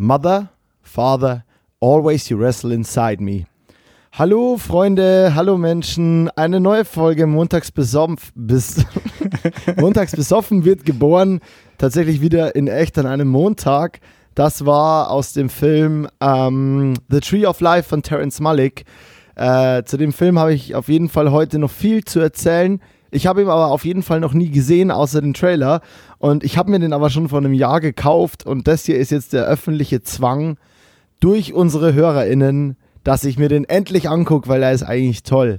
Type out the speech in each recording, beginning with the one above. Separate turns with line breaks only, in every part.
Mother, Father, always you wrestle inside me. Hallo Freunde, hallo Menschen, eine neue Folge Montags bis, Montags besoffen wird geboren, tatsächlich wieder in echt an einem Montag. Das war aus dem Film ähm, The Tree of Life von Terence Malick. Äh, zu dem Film habe ich auf jeden Fall heute noch viel zu erzählen. Ich habe ihn aber auf jeden Fall noch nie gesehen, außer den Trailer. Und ich habe mir den aber schon vor einem Jahr gekauft. Und das hier ist jetzt der öffentliche Zwang durch unsere HörerInnen, dass ich mir den endlich angucke, weil er ist eigentlich toll.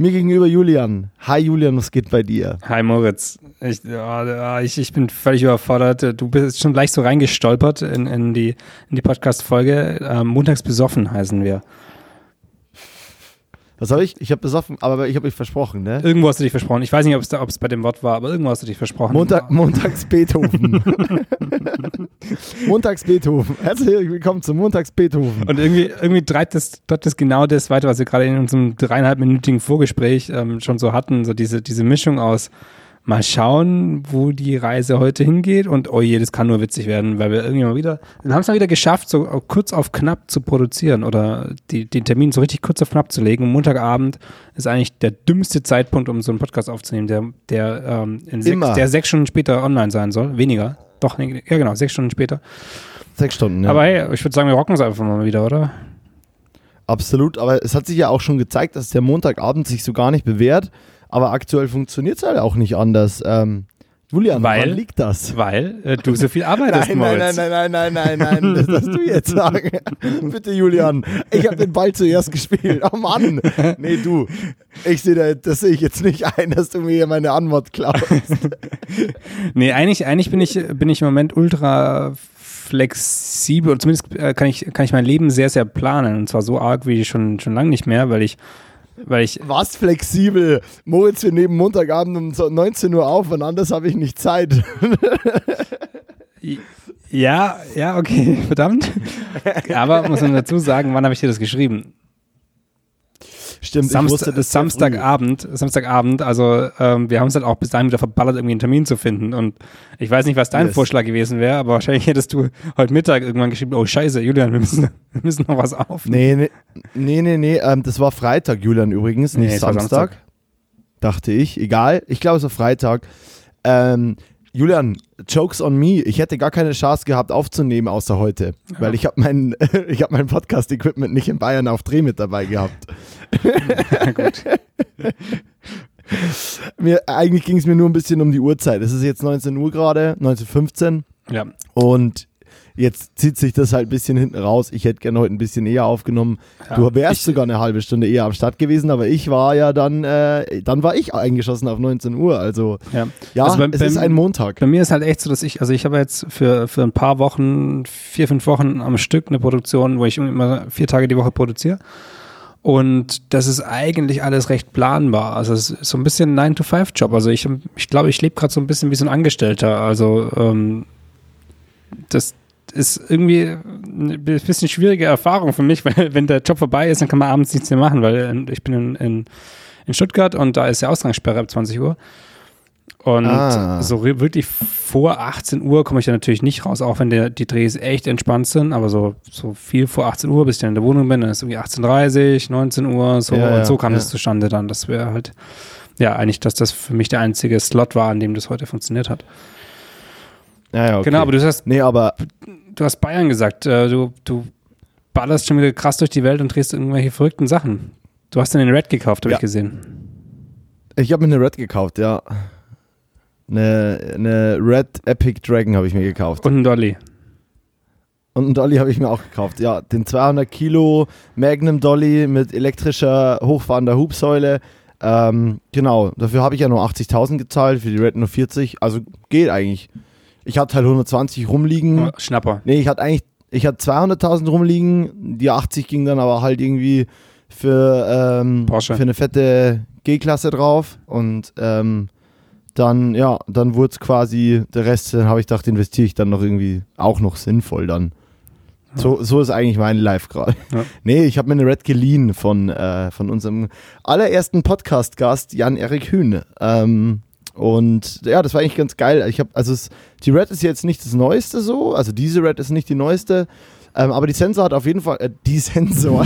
Mir gegenüber Julian. Hi Julian, was geht bei dir?
Hi Moritz. Ich, ich, ich bin völlig überfordert. Du bist schon gleich so reingestolpert in, in die, in die Podcast-Folge. Ähm, Montags besoffen heißen wir.
Was habe ich? Ich habe besoffen, aber ich habe mich versprochen, ne?
Irgendwo hast du dich versprochen. Ich weiß nicht, ob es bei dem Wort war, aber irgendwo hast du dich versprochen.
Montag, Montags Beethoven. Montags Beethoven. Herzlich willkommen zum Montags Beethoven.
Und irgendwie, irgendwie treibt das, treibt das genau das weiter, was wir gerade in unserem dreieinhalbminütigen Vorgespräch ähm, schon so hatten. So diese, diese Mischung aus mal schauen, wo die Reise heute hingeht und oh je, das kann nur witzig werden, weil wir irgendwie mal wieder, dann haben es mal wieder geschafft, so kurz auf knapp zu produzieren oder die, den Termin so richtig kurz auf knapp zu legen. Und Montagabend ist eigentlich der dümmste Zeitpunkt, um so einen Podcast aufzunehmen, der, der, ähm, in sechs, der sechs Stunden später online sein soll. Weniger. Doch, ja genau, sechs Stunden später.
Sechs Stunden, ja.
Aber hey, ich würde sagen, wir rocken es einfach mal wieder, oder?
Absolut, aber es hat sich ja auch schon gezeigt, dass der Montagabend sich so gar nicht bewährt. Aber aktuell funktioniert es halt auch nicht anders. Ähm, Julian,
weil,
liegt das?
Weil äh, du so viel arbeitest,
nein, nein, Nein, nein, nein, nein, nein, nein, das darfst du jetzt sagen. Bitte, Julian, ich habe den Ball zuerst gespielt. Oh Mann. Nee, du, ich sehe da, das sehe ich jetzt nicht ein, dass du mir hier meine Antwort klappst.
nee, eigentlich, eigentlich bin, ich, bin ich im Moment ultra flexibel und zumindest äh, kann ich, kann ich mein Leben sehr, sehr planen und zwar so arg wie schon, schon lange nicht mehr, weil ich weil ich
Was flexibel? Moritz, wir nehmen Montagabend um 19 Uhr auf und anders habe ich nicht Zeit.
ja, ja, okay, verdammt. Aber muss man dazu sagen, wann habe ich dir das geschrieben?
Stimmt,
Samst wusste, das Samstagabend, Samstagabend, also ähm, wir haben es halt auch bis dahin wieder verballert, irgendwie einen Termin zu finden. Und ich weiß nicht, was dein yes. Vorschlag gewesen wäre, aber wahrscheinlich hättest du heute Mittag irgendwann geschrieben, oh scheiße, Julian, wir müssen, wir müssen noch was aufnehmen.
Nee, nee, nee, nee, nee ähm, das war Freitag, Julian übrigens, nicht nee, Samstag. Samstag. Dachte ich, egal. Ich glaube, es war Freitag. Ähm, Julian, Jokes on me. Ich hätte gar keine Chance gehabt aufzunehmen, außer heute. Ja. Weil ich habe mein, hab mein Podcast-Equipment nicht in Bayern auf Dreh mit dabei gehabt. Ja, gut. mir, eigentlich ging es mir nur ein bisschen um die Uhrzeit. Es ist jetzt 19 Uhr gerade, 19.15
Ja.
Und Jetzt zieht sich das halt ein bisschen hinten raus. Ich hätte gerne heute ein bisschen eher aufgenommen. Ja, du wärst sogar eine halbe Stunde eher am Start gewesen, aber ich war ja dann, äh, dann war ich eingeschossen auf 19 Uhr. Also ja, ja also bei, es ist ein Montag.
Bei mir ist halt echt so, dass ich, also ich habe jetzt für, für ein paar Wochen, vier, fünf Wochen am Stück eine Produktion, wo ich immer vier Tage die Woche produziere. Und das ist eigentlich alles recht planbar. Also es ist so ein bisschen 9-to-5-Job. Also ich, ich glaube, ich lebe gerade so ein bisschen wie so ein Angestellter. Also ähm, das, ist irgendwie eine bisschen schwierige Erfahrung für mich, weil wenn der Job vorbei ist, dann kann man abends nichts mehr machen, weil ähm, ich bin in, in, in Stuttgart und da ist ja Ausgangssperre ab 20 Uhr. Und ah. so wirklich vor 18 Uhr komme ich ja natürlich nicht raus, auch wenn der, die Drehs echt entspannt sind, aber so, so viel vor 18 Uhr, bis ich dann in der Wohnung bin, dann ist irgendwie 18.30 19 Uhr, so ja, und so kam ja. das zustande dann. Das wäre halt, ja, eigentlich, dass das für mich der einzige Slot war, an dem das heute funktioniert hat.
Ja, ja, okay.
Genau, aber du hast,
nee, aber
du hast Bayern gesagt. Äh, du, du ballerst schon wieder krass durch die Welt und drehst irgendwelche verrückten Sachen. Du hast dann den Red gekauft, habe ja. ich gesehen.
Ich habe mir eine Red gekauft, ja. Eine, eine Red Epic Dragon habe ich mir gekauft.
Und einen Dolly.
Und einen Dolly habe ich mir auch gekauft, ja. Den 200 Kilo Magnum Dolly mit elektrischer hochfahrender Hubsäule. Ähm, genau, dafür habe ich ja nur 80.000 gezahlt, für die Red nur 40. Also geht eigentlich. Ich hatte halt 120 rumliegen.
Schnapper.
Nee, ich hatte eigentlich, ich hatte 200.000 rumliegen. Die 80 ging dann aber halt irgendwie für, ähm, für eine fette G-Klasse drauf. Und ähm, dann, ja, dann wurde es quasi, der Rest, dann habe ich gedacht, investiere ich dann noch irgendwie auch noch sinnvoll dann. So, so ist eigentlich mein Live gerade. Ja. Nee, ich habe mir eine Red geliehen von, äh, von unserem allerersten Podcast-Gast, Jan-Erik Hühn. Ähm, und ja, das war eigentlich ganz geil. Ich habe, also es, die Red ist jetzt nicht das Neueste so, also diese Red ist nicht die neueste, Ähm, aber die Sensor hat auf jeden Fall, äh, die Sensor,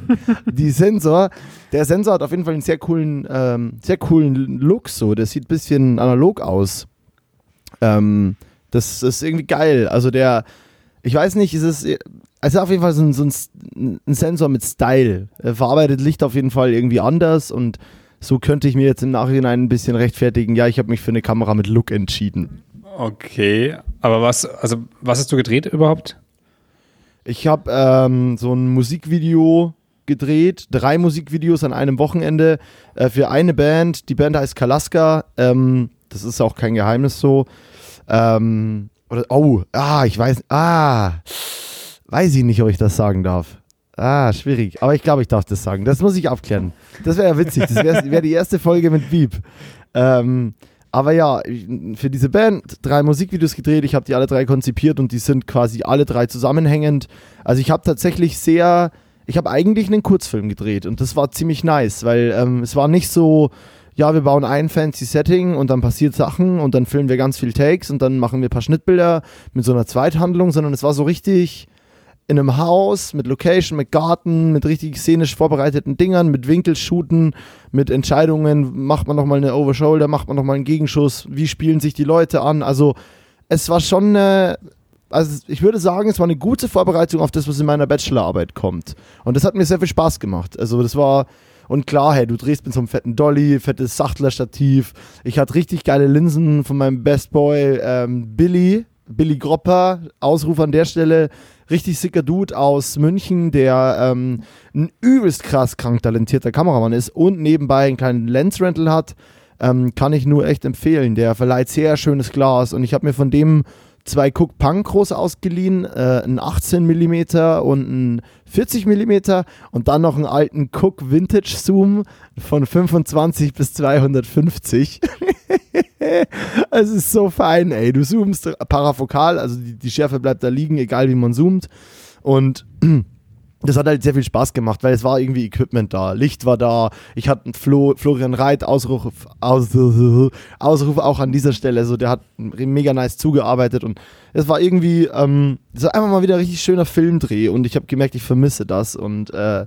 die Sensor, der Sensor hat auf jeden Fall einen sehr coolen, ähm, sehr coolen Look so. Der sieht ein bisschen analog aus. Ähm, das ist irgendwie geil. Also der, ich weiß nicht, ist es, also auf jeden Fall so ein, so ein, ein Sensor mit Style. Er verarbeitet Licht auf jeden Fall irgendwie anders und so könnte ich mir jetzt im Nachhinein ein bisschen rechtfertigen, ja, ich habe mich für eine Kamera mit Look entschieden.
Okay, aber was, also was hast du gedreht überhaupt?
Ich habe ähm, so ein Musikvideo gedreht, drei Musikvideos an einem Wochenende äh, für eine Band. Die Band heißt Kalaska. Ähm, das ist auch kein Geheimnis so. Ähm, oder, oh, ah, ich weiß, ah, weiß ich nicht, ob ich das sagen darf. Ah, schwierig. Aber ich glaube, ich darf das sagen. Das muss ich aufklären. Das wäre ja witzig. Das wäre wär die erste Folge mit Beep. Ähm, aber ja, für diese Band drei Musikvideos gedreht. Ich habe die alle drei konzipiert und die sind quasi alle drei zusammenhängend. Also ich habe tatsächlich sehr, ich habe eigentlich einen Kurzfilm gedreht und das war ziemlich nice, weil ähm, es war nicht so, ja, wir bauen ein fancy Setting und dann passiert Sachen und dann filmen wir ganz viel Takes und dann machen wir ein paar Schnittbilder mit so einer Zweithandlung, sondern es war so richtig in einem Haus mit Location, mit Garten, mit richtig szenisch vorbereiteten Dingern, mit Winkelshooten, mit Entscheidungen, macht man nochmal eine Overshoulder, macht man nochmal einen Gegenschuss, wie spielen sich die Leute an. Also es war schon eine, also ich würde sagen, es war eine gute Vorbereitung auf das, was in meiner Bachelorarbeit kommt. Und das hat mir sehr viel Spaß gemacht. Also das war, und klar, hey, du drehst mit so einem fetten Dolly, fettes Sachtler-Stativ. Ich hatte richtig geile Linsen von meinem Best Boy ähm, Billy, Billy Gropper, Ausruf an der Stelle richtig sicker Dude aus München, der ähm, ein übelst krass krank talentierter Kameramann ist und nebenbei einen kleinen Lens-Rental hat, ähm, kann ich nur echt empfehlen. Der verleiht sehr schönes Glas und ich habe mir von dem zwei Cook Pancros ausgeliehen, äh, ein 18 mm und ein 40 mm und dann noch einen alten Cook Vintage Zoom von 25 bis 250. es ist so fein, ey. Du zoomst parafokal, also die, die Schärfe bleibt da liegen, egal wie man zoomt. Und das hat halt sehr viel Spaß gemacht, weil es war irgendwie Equipment da, Licht war da, ich hatte einen Flo, Florian Reit Ausruf, Aus, Ausruf auch an dieser Stelle, also der hat mega nice zugearbeitet und es war irgendwie, ähm, war einfach mal wieder ein richtig schöner Filmdreh und ich habe gemerkt, ich vermisse das und äh,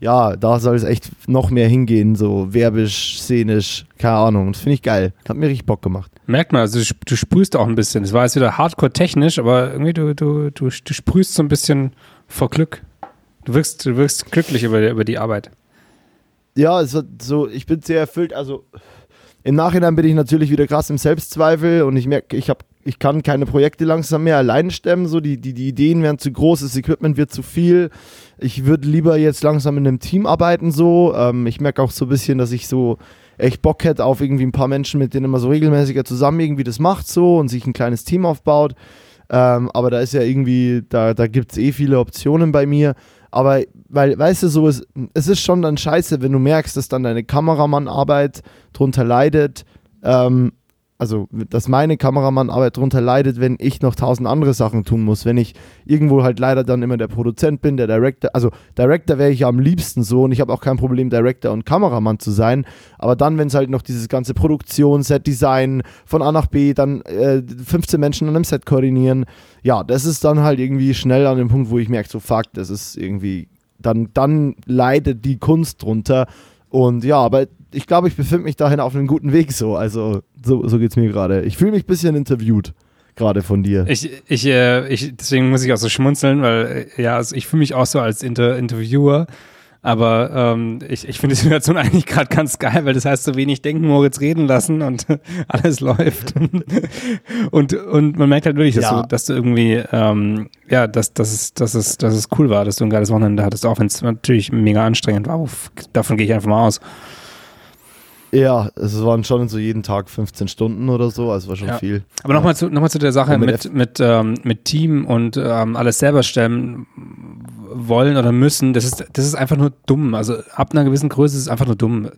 ja, da soll es echt noch mehr hingehen, so werbisch, szenisch, keine Ahnung. Das finde ich geil. Hat mir richtig Bock gemacht.
Merkt man, also du, du sprühst auch ein bisschen. Es war jetzt wieder hardcore technisch, aber irgendwie du, du, du, du sprühst so ein bisschen vor Glück. Du wirkst, du wirkst glücklich über, über die Arbeit.
Ja, also so, ich bin sehr erfüllt. Also im Nachhinein bin ich natürlich wieder krass im Selbstzweifel und ich merke, ich ich kann keine Projekte langsam mehr alleine stemmen, so die, die, die Ideen werden zu groß, das Equipment wird zu viel. Ich würde lieber jetzt langsam in einem Team arbeiten, so. Ähm, ich merke auch so ein bisschen, dass ich so echt Bock hätte auf irgendwie ein paar Menschen, mit denen man so regelmäßiger zusammen irgendwie das macht, so und sich ein kleines Team aufbaut. Ähm, aber da ist ja irgendwie, da, da gibt es eh viele Optionen bei mir. Aber, weil, weißt du, so ist, es ist schon dann scheiße, wenn du merkst, dass dann deine Kameramannarbeit drunter leidet. Ähm, also dass meine Kameramannarbeit darunter leidet, wenn ich noch tausend andere Sachen tun muss. Wenn ich irgendwo halt leider dann immer der Produzent bin, der Director. Also Director wäre ich ja am liebsten so und ich habe auch kein Problem, Director und Kameramann zu sein. Aber dann, wenn es halt noch dieses ganze Produktion, Set-Design von A nach B, dann äh, 15 Menschen an einem Set koordinieren, ja, das ist dann halt irgendwie schnell an dem Punkt, wo ich merke, so fuck, das ist irgendwie, dann, dann leidet die Kunst drunter. Und ja, aber ich glaube, ich befinde mich dahin auf einem guten Weg so. Also, so, so geht es mir gerade. Ich fühle mich ein bisschen interviewt, gerade von dir.
Ich, ich, äh, ich, deswegen muss ich auch so schmunzeln, weil, äh, ja, also ich fühle mich auch so als Inter Interviewer. Aber ähm, ich, ich finde die Situation eigentlich gerade ganz geil, weil das heißt, so wenig denken, Moritz reden lassen und alles läuft. und, und man merkt halt wirklich, dass, ja. du, dass du irgendwie, ähm, ja, dass, dass, es, dass, es, dass es cool war, dass du ein geiles Wochenende hattest, auch wenn es natürlich mega anstrengend war. Davon gehe ich einfach mal aus.
Ja, es waren schon so jeden Tag 15 Stunden oder so, also war schon ja. viel.
Aber nochmal zu, noch zu der Sache mit, mit, mit, ähm, mit Team und ähm, alles selber stellen wollen oder müssen, das ist, das ist einfach nur dumm. Also ab einer gewissen Größe ist es einfach nur dumm.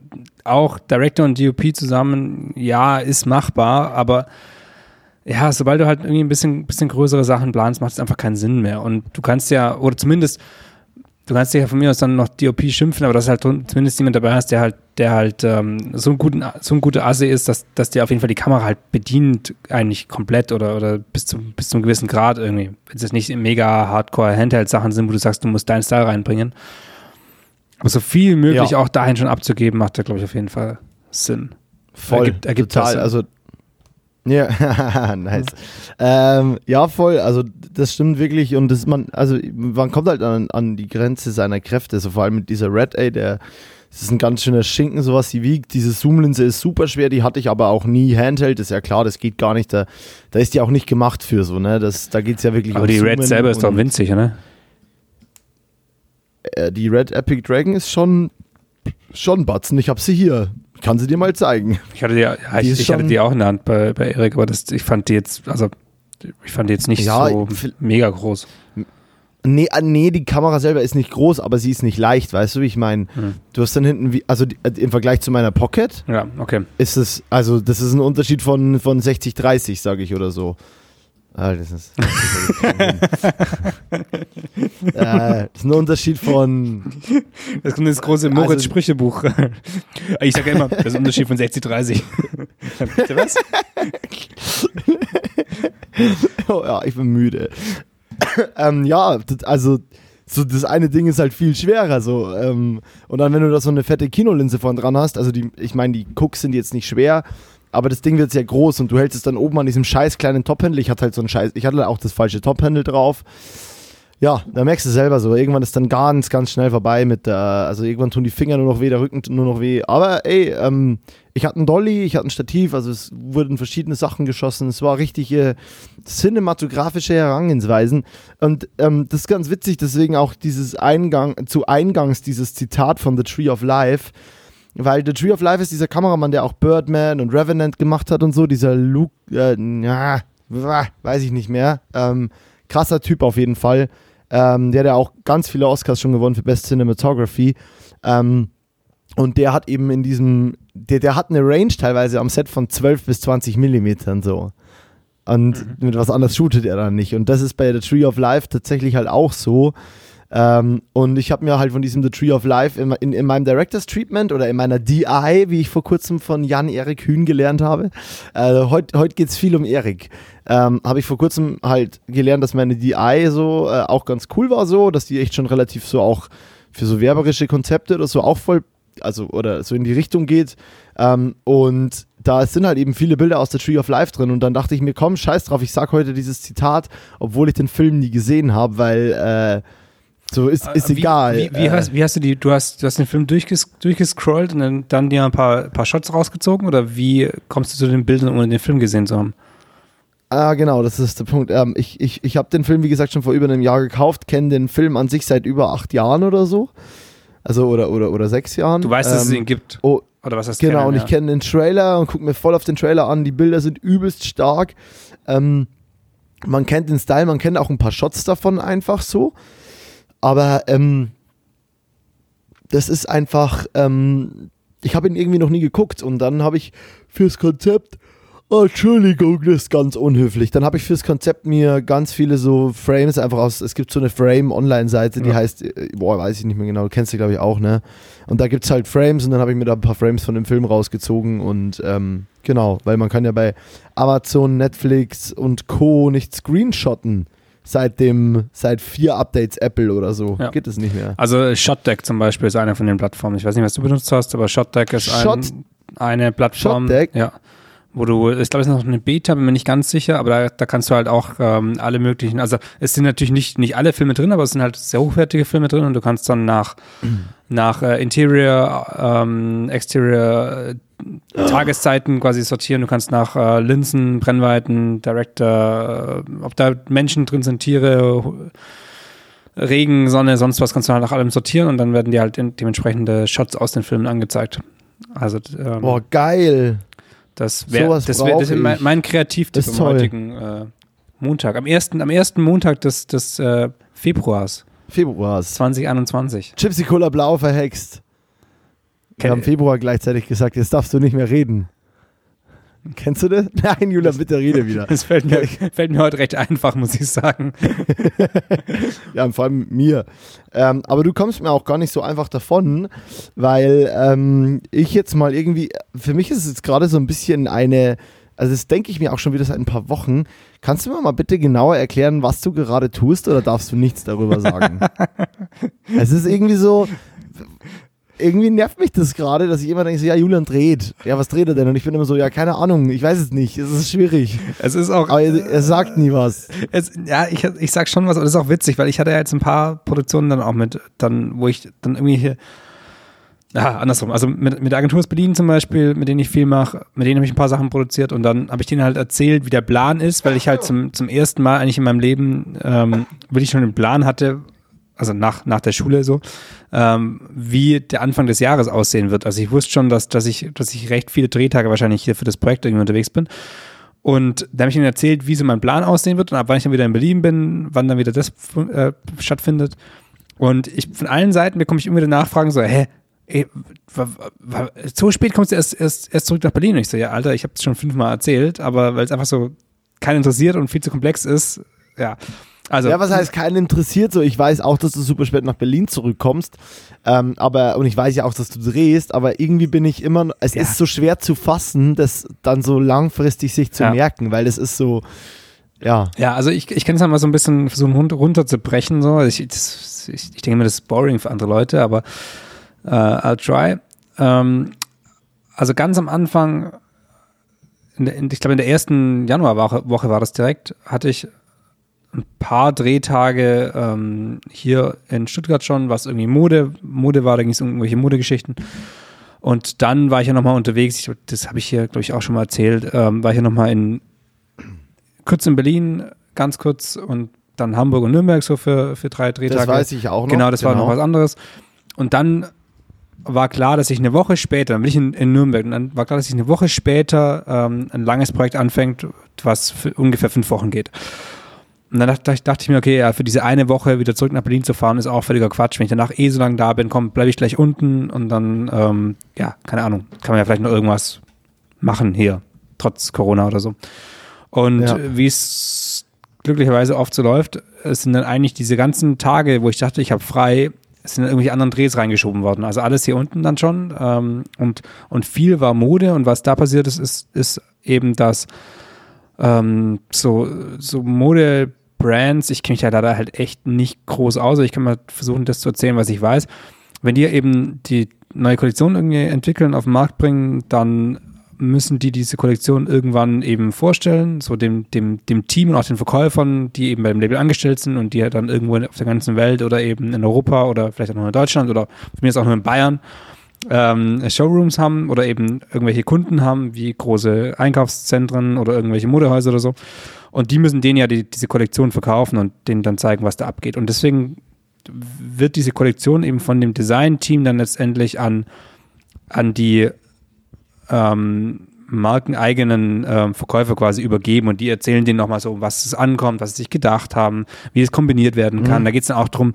Auch Director und DOP zusammen, ja, ist machbar, aber ja, sobald du halt irgendwie ein bisschen, bisschen größere Sachen planst, macht es einfach keinen Sinn mehr. Und du kannst ja, oder zumindest, du kannst dich ja von mir aus dann noch DOP schimpfen, aber dass halt zumindest jemand dabei hast, der halt der halt ähm, so, ein guten, so ein guter Asse ist, dass, dass der auf jeden Fall die Kamera halt bedient, eigentlich komplett oder, oder bis, zum, bis zum gewissen Grad irgendwie. Wenn es jetzt nicht mega hardcore Handheld-Sachen sind, wo du sagst, du musst deinen Style reinbringen. Aber so viel möglich ja. auch dahin schon abzugeben, macht da, glaube ich, auf jeden Fall Sinn.
Voll, ergibt, ergibt total. Also ja, nice. Ähm, ja, voll. Also das stimmt wirklich und das man, also man kommt halt an, an die Grenze seiner Kräfte. So vor allem mit dieser Red A, der das ist ein ganz schöner Schinken, sowas sie wiegt. Diese Zoomlinse ist super schwer, die hatte ich aber auch nie Handheld. Das ist ja klar, das geht gar nicht. Da, da ist die auch nicht gemacht für so, ne? Das, da geht es ja wirklich
aber um die Red selber ist doch winzig, ne?
Äh, die Red Epic Dragon ist schon, schon Batzen. Ich hab sie hier kann sie dir mal zeigen.
Ich hatte die, ja, ich, ich hatte die auch in der Hand bei, bei Erik, aber das, ich fand die jetzt, also ich fand die jetzt nicht ja, so mega groß.
Nee, ah, nee, die Kamera selber ist nicht groß, aber sie ist nicht leicht, weißt du, wie ich meine? Hm. Du hast dann hinten, wie, also äh, im Vergleich zu meiner Pocket,
ja, okay.
ist es, also das ist ein Unterschied von, von 60, 30, sage ich oder so. Ah, das ist, äh, das ist ein Unterschied von.
Das kommt ins große also Moritz-Sprüchebuch. Ich sage ja immer, das ist ein Unterschied von 60, 30. Bitte was?
oh ja, ich bin müde. ähm, ja, also so das eine Ding ist halt viel schwerer so ähm, und dann wenn du da so eine fette Kinolinse vorn dran hast, also die ich meine die Cooks sind jetzt nicht schwer, aber das Ding wird sehr groß und du hältst es dann oben an diesem scheiß kleinen Top-Handle. Ich hatte halt so ein scheiß, ich hatte auch das falsche Top-Handle drauf. Ja, da merkst du selber so, irgendwann ist dann ganz, ganz schnell vorbei mit der, also irgendwann tun die Finger nur noch weh, der Rücken nur noch weh. Aber ey, ähm, ich hatte einen Dolly, ich hatte ein Stativ, also es wurden verschiedene Sachen geschossen. Es war richtige cinematografische Herangehensweisen. Und ähm, das ist ganz witzig, deswegen auch dieses Eingang, zu Eingangs dieses Zitat von The Tree of Life weil The Tree of Life ist dieser Kameramann, der auch Birdman und Revenant gemacht hat und so, dieser Luke, äh, ja, weiß ich nicht mehr. Ähm, krasser Typ auf jeden Fall. Ähm, der hat ja auch ganz viele Oscars schon gewonnen für Best Cinematography. Ähm, und der hat eben in diesem, der, der hat eine Range teilweise am Set von 12 bis 20 Millimetern so. Und mhm. mit was anderes shootet er dann nicht. Und das ist bei The Tree of Life tatsächlich halt auch so. Ähm, und ich habe mir halt von diesem The Tree of Life in, in, in, meinem Director's Treatment oder in meiner DI, wie ich vor kurzem von Jan-Erik Hühn gelernt habe, äh, heute heut geht es viel um Erik. Ähm, habe ich vor kurzem halt gelernt, dass meine DI so äh, auch ganz cool war, so, dass die echt schon relativ so auch für so werberische Konzepte oder so auch voll, also oder so in die Richtung geht. Ähm, und da sind halt eben viele Bilder aus der Tree of Life drin und dann dachte ich mir, komm, scheiß drauf, ich sag heute dieses Zitat, obwohl ich den Film nie gesehen habe, weil äh, so ist, ist wie, egal.
Wie, wie, äh, hast, wie, hast, du die, du hast, du hast den Film durchges, durchgescrollt und dann, dann dir ein paar, paar Shots rausgezogen oder wie kommst du zu den Bildern, ohne den Film gesehen zu haben?
Ah, genau, das ist der Punkt. Ähm, ich ich, ich habe den Film, wie gesagt, schon vor über einem Jahr gekauft, kenne den Film an sich seit über acht Jahren oder so. Also oder, oder, oder sechs Jahren.
Du weißt, ähm, dass es ähm, ihn gibt.
Oh, oder was heißt Genau, kennen, und ich kenne den Trailer und gucke mir voll auf den Trailer an. Die Bilder sind übelst stark. Ähm, man kennt den Style, man kennt auch ein paar Shots davon einfach so. Aber ähm, das ist einfach, ähm, ich habe ihn irgendwie noch nie geguckt und dann habe ich fürs Konzept, oh, Entschuldigung, das ist ganz unhöflich. Dann habe ich fürs Konzept mir ganz viele so Frames einfach aus, es gibt so eine Frame-Online-Seite, die ja. heißt, äh, boah, weiß ich nicht mehr genau, du kennst du glaube ich auch, ne? Und da gibt es halt Frames und dann habe ich mir da ein paar Frames von dem Film rausgezogen und ähm, genau, weil man kann ja bei Amazon, Netflix und Co. nicht screenshotten seit dem, seit vier Updates Apple oder so. Ja. Geht es nicht mehr.
Also ShotDeck zum Beispiel ist eine von den Plattformen. Ich weiß nicht, was du benutzt hast, aber ShotDeck ist Shot ein, eine Plattform.
ShotDeck?
Ja. Wo du, ich glaube, es ist noch eine Beta, bin mir nicht ganz sicher, aber da, da kannst du halt auch ähm, alle möglichen, also es sind natürlich nicht, nicht alle Filme drin, aber es sind halt sehr hochwertige Filme drin und du kannst dann nach, nach äh, Interior, ähm, Exterior, äh, Tageszeiten quasi sortieren. Du kannst nach äh, Linsen, Brennweiten, Director, äh, ob da Menschen drin sind, Tiere, Regen, Sonne, sonst was, kannst du halt nach allem sortieren und dann werden dir halt dementsprechende Shots aus den Filmen angezeigt. Also, ähm,
Boah, geil.
Das wäre das wär, das wär mein, mein Kreativtipp am heutigen äh, Montag. Am ersten, am ersten Montag des, des äh, Februars.
Februars.
2021.
Gypsy Cola Blau verhext. Wir haben Februar gleichzeitig gesagt, jetzt darfst du nicht mehr reden. Kennst du das? Nein, Julian, bitte rede wieder.
Das fällt mir, fällt mir heute recht einfach, muss ich sagen.
ja, und vor allem mir. Ähm, aber du kommst mir auch gar nicht so einfach davon, weil ähm, ich jetzt mal irgendwie, für mich ist es jetzt gerade so ein bisschen eine, also das denke ich mir auch schon wieder seit ein paar Wochen. Kannst du mir mal bitte genauer erklären, was du gerade tust oder darfst du nichts darüber sagen? es ist irgendwie so, irgendwie nervt mich das gerade, dass ich immer denke, so, ja, Julian dreht. Ja, was dreht er denn? Und ich bin immer so, ja, keine Ahnung, ich weiß es nicht. Es ist schwierig.
Es ist auch.
Aber er, er sagt nie was.
Es, ja, ich, ich sag schon was, aber das ist auch witzig, weil ich hatte ja jetzt ein paar Produktionen dann auch mit, dann, wo ich dann irgendwie hier. Ja, andersrum. Also mit, mit der Agentur aus Berlin zum Beispiel, mit denen ich viel mache, mit denen habe ich ein paar Sachen produziert und dann habe ich denen halt erzählt, wie der Plan ist, weil ich halt zum, zum ersten Mal eigentlich in meinem Leben ähm, wirklich schon einen Plan hatte, also nach, nach der Schule so, ähm, wie der Anfang des Jahres aussehen wird. Also ich wusste schon, dass, dass, ich, dass ich recht viele Drehtage wahrscheinlich hier für das Projekt irgendwie unterwegs bin. Und da habe ich ihnen erzählt, wie so mein Plan aussehen wird und ab wann ich dann wieder in Berlin bin, wann dann wieder das äh, stattfindet. Und ich von allen Seiten bekomme ich immer wieder Nachfragen so, hä, ey, so spät kommst du erst, erst, erst zurück nach Berlin. Und ich so, ja, Alter, ich habe es schon fünfmal erzählt, aber weil es einfach so keinen interessiert und viel zu komplex ist, ja.
Also, ja, was heißt keinen interessiert? So, ich weiß auch, dass du super spät nach Berlin zurückkommst, ähm, aber und ich weiß ja auch, dass du drehst, aber irgendwie bin ich immer, es ja. ist so schwer zu fassen, das dann so langfristig sich zu ja. merken, weil es ist so, ja.
Ja, also ich, ich kann es mal so ein bisschen versuchen runterzubrechen, so. Ich, das, ich, ich denke mir, das ist boring für andere Leute, aber äh, I'll try. Ähm, also ganz am Anfang, in der, in, ich glaube in der ersten Januarwoche Woche war das direkt, hatte ich ein paar Drehtage ähm, hier in Stuttgart schon, was irgendwie Mode, Mode war, da ging es um irgendwelche Modegeschichten. Und dann war ich ja nochmal unterwegs, ich, das habe ich hier, glaube ich, auch schon mal erzählt, ähm, war ich ja nochmal in kurz in Berlin, ganz kurz und dann Hamburg und Nürnberg so für, für drei Drehtage. Das
weiß ich auch noch.
Genau, das genau. war noch genau. was anderes. Und dann war klar, dass ich eine Woche später, dann bin ich in, in Nürnberg, und dann war klar, dass ich eine Woche später ähm, ein langes Projekt anfängt, was ungefähr fünf Wochen geht. Und dann dachte, dachte ich mir, okay, ja, für diese eine Woche wieder zurück nach Berlin zu fahren, ist auch völliger Quatsch. Wenn ich danach eh so lange da bin, komm, bleibe ich gleich unten und dann, ähm, ja, keine Ahnung, kann man ja vielleicht noch irgendwas machen hier, trotz Corona oder so. Und ja. wie es glücklicherweise oft so läuft, es sind dann eigentlich diese ganzen Tage, wo ich dachte, ich habe frei, es sind irgendwelche anderen Drehs reingeschoben worden. Also alles hier unten dann schon. Ähm, und, und viel war Mode und was da passiert ist, ist, ist eben, dass ähm, so, so Mode Brands, ich kenne mich ja leider halt echt nicht groß aus, ich kann mal versuchen, das zu erzählen, was ich weiß. Wenn die eben die neue Kollektion irgendwie entwickeln, auf den Markt bringen, dann müssen die diese Kollektion irgendwann eben vorstellen, so dem, dem, dem Team und auch den Verkäufern, die eben beim Label angestellt sind und die dann irgendwo auf der ganzen Welt oder eben in Europa oder vielleicht auch noch in Deutschland oder von mir ist auch nur in Bayern ähm, Showrooms haben oder eben irgendwelche Kunden haben, wie große Einkaufszentren oder irgendwelche Modehäuser oder so. Und die müssen denen ja die, diese Kollektion verkaufen und denen dann zeigen, was da abgeht. Und deswegen wird diese Kollektion eben von dem Design-Team dann letztendlich an, an die ähm, markeneigenen ähm, Verkäufer quasi übergeben und die erzählen denen nochmal so, was es ankommt, was sie sich gedacht haben, wie es kombiniert werden kann. Mhm. Da geht es dann auch darum,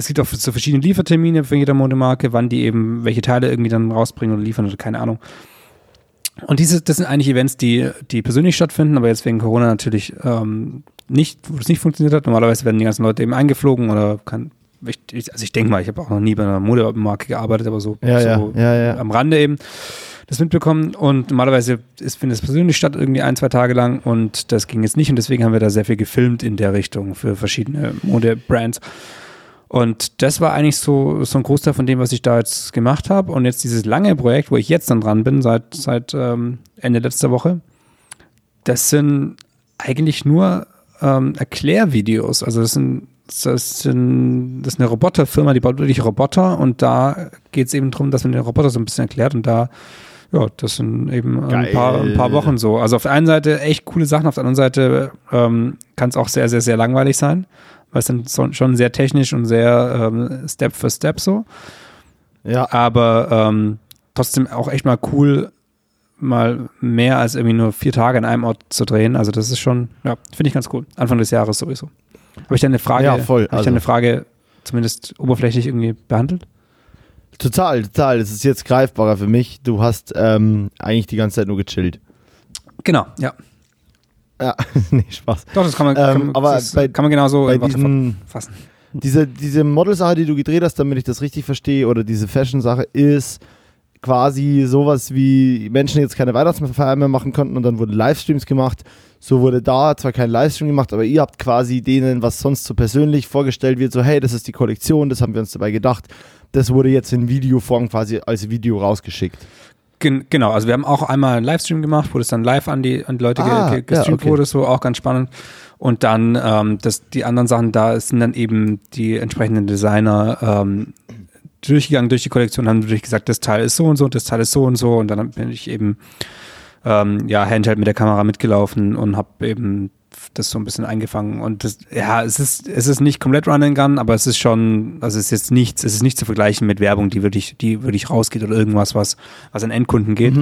es gibt auch so verschiedene Liefertermine für jede Modemarke, wann die eben welche Teile irgendwie dann rausbringen oder liefern oder keine Ahnung. Und diese, das sind eigentlich Events, die, die persönlich stattfinden, aber jetzt wegen Corona natürlich ähm, nicht, wo das nicht funktioniert hat. Normalerweise werden die ganzen Leute eben eingeflogen oder kann, ich, also ich denke mal, ich habe auch noch nie bei einer Modemarke gearbeitet, aber so,
ja,
so
ja, ja,
am Rande eben das mitbekommen. Und normalerweise ist, findet es persönlich statt, irgendwie ein, zwei Tage lang. Und das ging jetzt nicht. Und deswegen haben wir da sehr viel gefilmt in der Richtung für verschiedene Modebrands. Und das war eigentlich so, so ein Großteil von dem, was ich da jetzt gemacht habe. Und jetzt dieses lange Projekt, wo ich jetzt dann dran bin, seit, seit ähm, Ende letzter Woche, das sind eigentlich nur ähm, Erklärvideos. Also das sind, das, sind, das ist eine Roboterfirma, die baut wirklich Roboter und da geht es eben darum, dass man den Roboter so ein bisschen erklärt und da ja, das sind eben ein paar, ein paar, Wochen so. Also auf der einen Seite echt coole Sachen, auf der anderen Seite ähm, kann es auch sehr, sehr, sehr langweilig sein weil es dann schon sehr technisch und sehr ähm, Step für Step so.
Ja.
Aber ähm, trotzdem auch echt mal cool, mal mehr als irgendwie nur vier Tage an einem Ort zu drehen. Also das ist schon, ja, finde ich ganz cool. Anfang des Jahres sowieso. Habe ich da eine Frage?
Ja, voll.
Habe ich da eine also Frage zumindest oberflächlich irgendwie behandelt?
Total, total. Es ist jetzt greifbarer für mich. Du hast ähm, eigentlich die ganze Zeit nur gechillt.
Genau, ja.
Ja, nee, Spaß.
Doch, das kann man,
Ähm,
kann,
aber
das
bei-
kann man genauso
bei diesen-
fassen.
Diese, diese Modelsache, die du gedreht hast, damit ich das richtig verstehe, oder diese Fashion-Sache, ist quasi sowas wie Menschen jetzt keine Weihnachtsfeier mehr machen konnten und dann wurden Livestreams gemacht. So wurde da zwar kein Livestream gemacht, aber ihr habt quasi denen, was sonst so persönlich vorgestellt wird, so hey, das ist die Kollektion, das haben wir uns dabei gedacht. Das wurde jetzt in Videoform quasi als Video rausgeschickt.
Gen genau, also wir haben auch einmal einen Livestream gemacht, wo das dann live an die, an die Leute
Ah,
ge
ja,
gestreamt
okay.
wurde, so auch ganz spannend. Und dann ähm, das, die anderen Sachen, da sind dann eben die entsprechenden Designer ähm, durchgegangen durch die Kollektion, haben natürlich gesagt, das Teil ist so und so, das Teil ist so und so. Und dann bin ich eben ähm, ja Handheld mit der Kamera mitgelaufen und habe eben das so ein bisschen eingefangen. Und das, ja, es ist, es ist nicht komplett Run and Gun, aber es ist schon, also es ist jetzt nichts, es ist nicht zu vergleichen mit Werbung, die wirklich, die wirklich rausgeht oder irgendwas, was, was an Endkunden geht.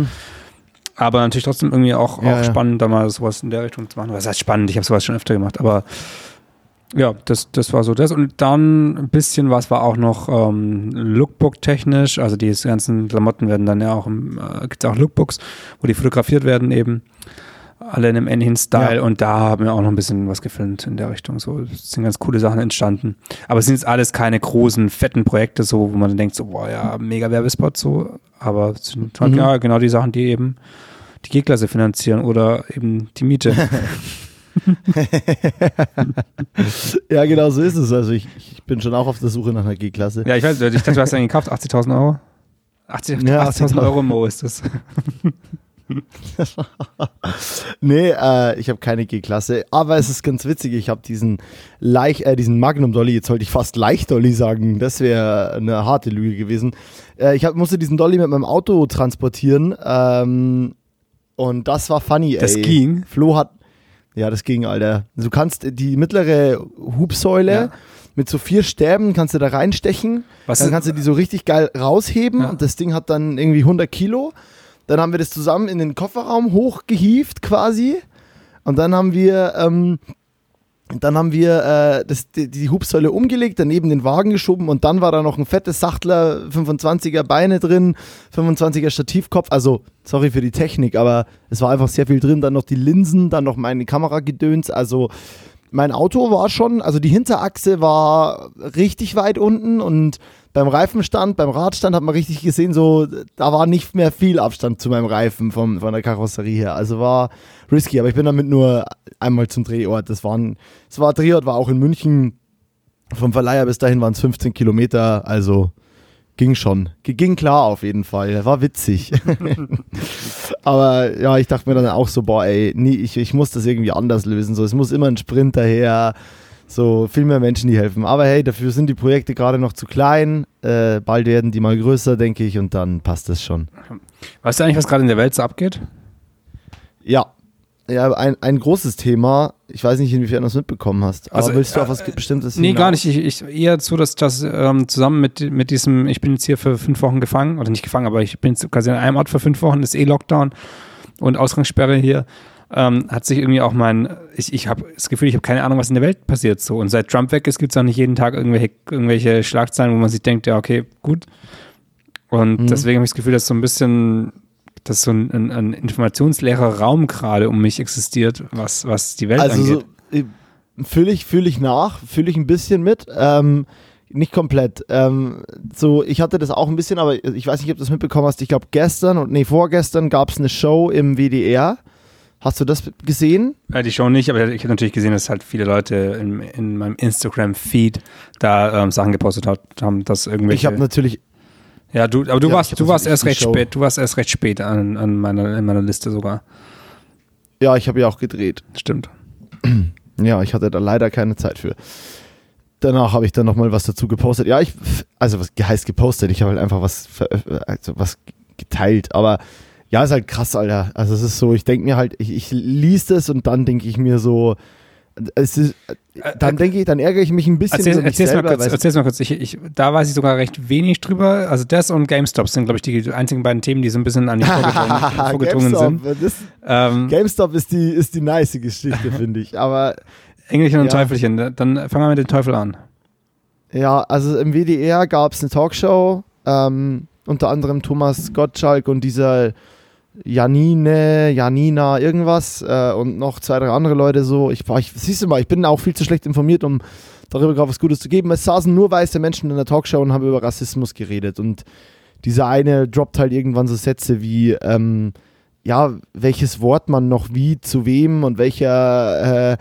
Aber natürlich trotzdem irgendwie auch,
Ja,
auch spannend, da mal sowas in der Richtung zu machen. Was heißt spannend? Ich habe sowas schon öfter gemacht, aber ja, das, das war so das. Und dann ein bisschen was war auch noch ähm, Lookbook-technisch. Also die ganzen Klamotten werden dann ja auch, im, äh, gibt auch Lookbooks, wo die fotografiert werden eben. Alle in einem ähnlichen Style.
Ja.
Und da haben wir auch noch ein bisschen was gefilmt in der Richtung. So es sind ganz coole Sachen entstanden. Aber es sind jetzt alles keine großen, fetten Projekte, so, wo man dann denkt, so, boah, ja, mega Werbespot, so. Aber es sind halt,
Mhm.
ja genau die Sachen, die eben die G-Klasse finanzieren oder eben die Miete.
Ja, genau so ist es. Also ich, ich bin schon auch auf der Suche nach einer G-Klasse.
Ja, ich weiß, ich dachte, du hast einen gekauft, 80.000 Euro? 80
Ja,
80.000 Euro Mo ist das.
Nee, äh, ich habe keine G-Klasse, aber es ist ganz witzig. Ich habe diesen, äh, diesen Magnum Dolly, jetzt sollte ich fast Leicht Dolly sagen, das wäre eine harte Lüge gewesen. Äh, ich hab, musste diesen Dolly mit meinem Auto transportieren ähm, und das war funny.
Das
ey.
ging?
Flo hat, ja, das ging, Alter. Du kannst die mittlere Hubsäule
Ja.
mit so vier Stäben kannst du da reinstechen.
Was
dann kannst du die so richtig geil rausheben
Ja.
und das Ding hat dann irgendwie 100 Kilo. Dann haben wir das zusammen in den Kofferraum hochgehievt quasi. Und dann haben wir, ähm, dann haben wir äh, das, die, die Hubsäule umgelegt, daneben den Wagen geschoben und dann war da noch ein fettes Sachtler, 25er Beine drin, 25er Stativkopf. Also, sorry für die Technik, aber es war einfach sehr viel drin. Dann noch die Linsen, dann noch meine Kameragedöns. Also, mein Auto war schon, also die Hinterachse war richtig weit unten und beim Reifenstand, beim Radstand hat man richtig gesehen, so, da war nicht mehr viel Abstand zu meinem Reifen vom, von der Karosserie her. Also war risky, aber ich bin damit nur einmal zum Drehort. Das waren, das war Drehort, war auch in München. Vom Verleiher bis dahin waren es 15 Kilometer, also ging schon. Ging klar auf jeden Fall. War witzig. Aber ja, ich dachte mir dann auch so, boah, ey, nie, ich, ich muss das irgendwie anders lösen. So, es muss immer ein Sprint daher. So, viel mehr Menschen, die helfen. Aber hey, dafür sind die Projekte gerade noch zu klein. Äh, bald werden die mal größer, denke ich, und dann passt das schon.
Weißt du eigentlich, was gerade in der Welt so abgeht?
Ja. Ja, ein, ein großes Thema. Ich weiß nicht, inwiefern du es mitbekommen hast. Aber
Also,
willst du
äh,
auf was Bestimmtes
Nee,
hinaus?
gar nicht. Ich, ich eher so, dass das ähm, zusammen mit, mit diesem, ich bin jetzt hier für fünf Wochen gefangen, oder nicht gefangen, aber ich bin jetzt quasi an einem Ort für fünf Wochen, ist eh Lockdown und Ausgangssperre hier. Ähm, hat sich irgendwie auch mein, ich, ich habe das Gefühl, ich habe keine Ahnung, was in der Welt passiert so. Und seit Trump weg ist, gibt es auch nicht jeden Tag irgendwelche, irgendwelche Schlagzeilen, wo man sich denkt, ja, okay, gut. Und
Mhm.
deswegen habe ich das Gefühl, dass so ein bisschen, dass so ein, ein, ein informationsleerer Raum gerade um mich existiert, was, was die Welt
Also
angeht.
so, äh, fühle ich, fühl ich nach, fühle ich ein bisschen mit. Ähm, nicht komplett. Ähm, so, ich hatte das auch ein bisschen, aber ich weiß nicht, ob du das mitbekommen hast. Ich glaube, gestern und nee, vorgestern gab es eine Show im WDR. Hast du das gesehen?
Ja, die Show nicht, aber ich habe natürlich gesehen, dass halt viele Leute in, in meinem Instagram-Feed da ähm, Sachen gepostet hat, haben, dass irgendwelche.
Ich habe natürlich,
ja, du, aber du
Ja,
warst, du warst erst recht
Show.
spät. Du warst erst recht spät an, an meiner, in meiner Liste sogar.
ja, ich habe ja auch gedreht.
Stimmt.
Ja, ich hatte da leider keine Zeit für. Danach habe ich dann nochmal was dazu gepostet. Ja, ich, also was heißt gepostet? Ich habe halt einfach was, also was geteilt. Aber ja, ist halt krass, Alter. Also es ist so, ich denke mir halt, ich, ich liest es und dann denke ich mir so, es ist, dann denke ich, dann ärgere ich mich ein bisschen
Erzähl, erzähl's, mal kurz, erzähl's mal kurz. Ich, ich, da weiß ich sogar recht wenig drüber. Also das und GameStop sind, glaube ich, die einzigen beiden Themen, die so ein bisschen an die vorgedrungen, sind.
GameStop, das,
Ähm,
GameStop ist die, ist die nice Geschichte, finde ich. Aber
Engelchen und
Ja.
Teufelchen. Dann fangen wir mit dem Teufel an.
Ja, also im WDR gab es eine Talkshow, Ähm, unter anderem Thomas Gottschalk und dieser Janine, Janina, irgendwas äh, und noch zwei, drei andere Leute so. Ich, ich siehst du mal, ich bin auch viel zu schlecht informiert, um darüber gerade was Gutes zu geben. Es saßen nur weiße Menschen in der Talkshow und haben über Rassismus geredet und dieser eine droppt halt irgendwann so Sätze wie, ähm, ja, welches Wort man noch wie zu wem und welcher, äh,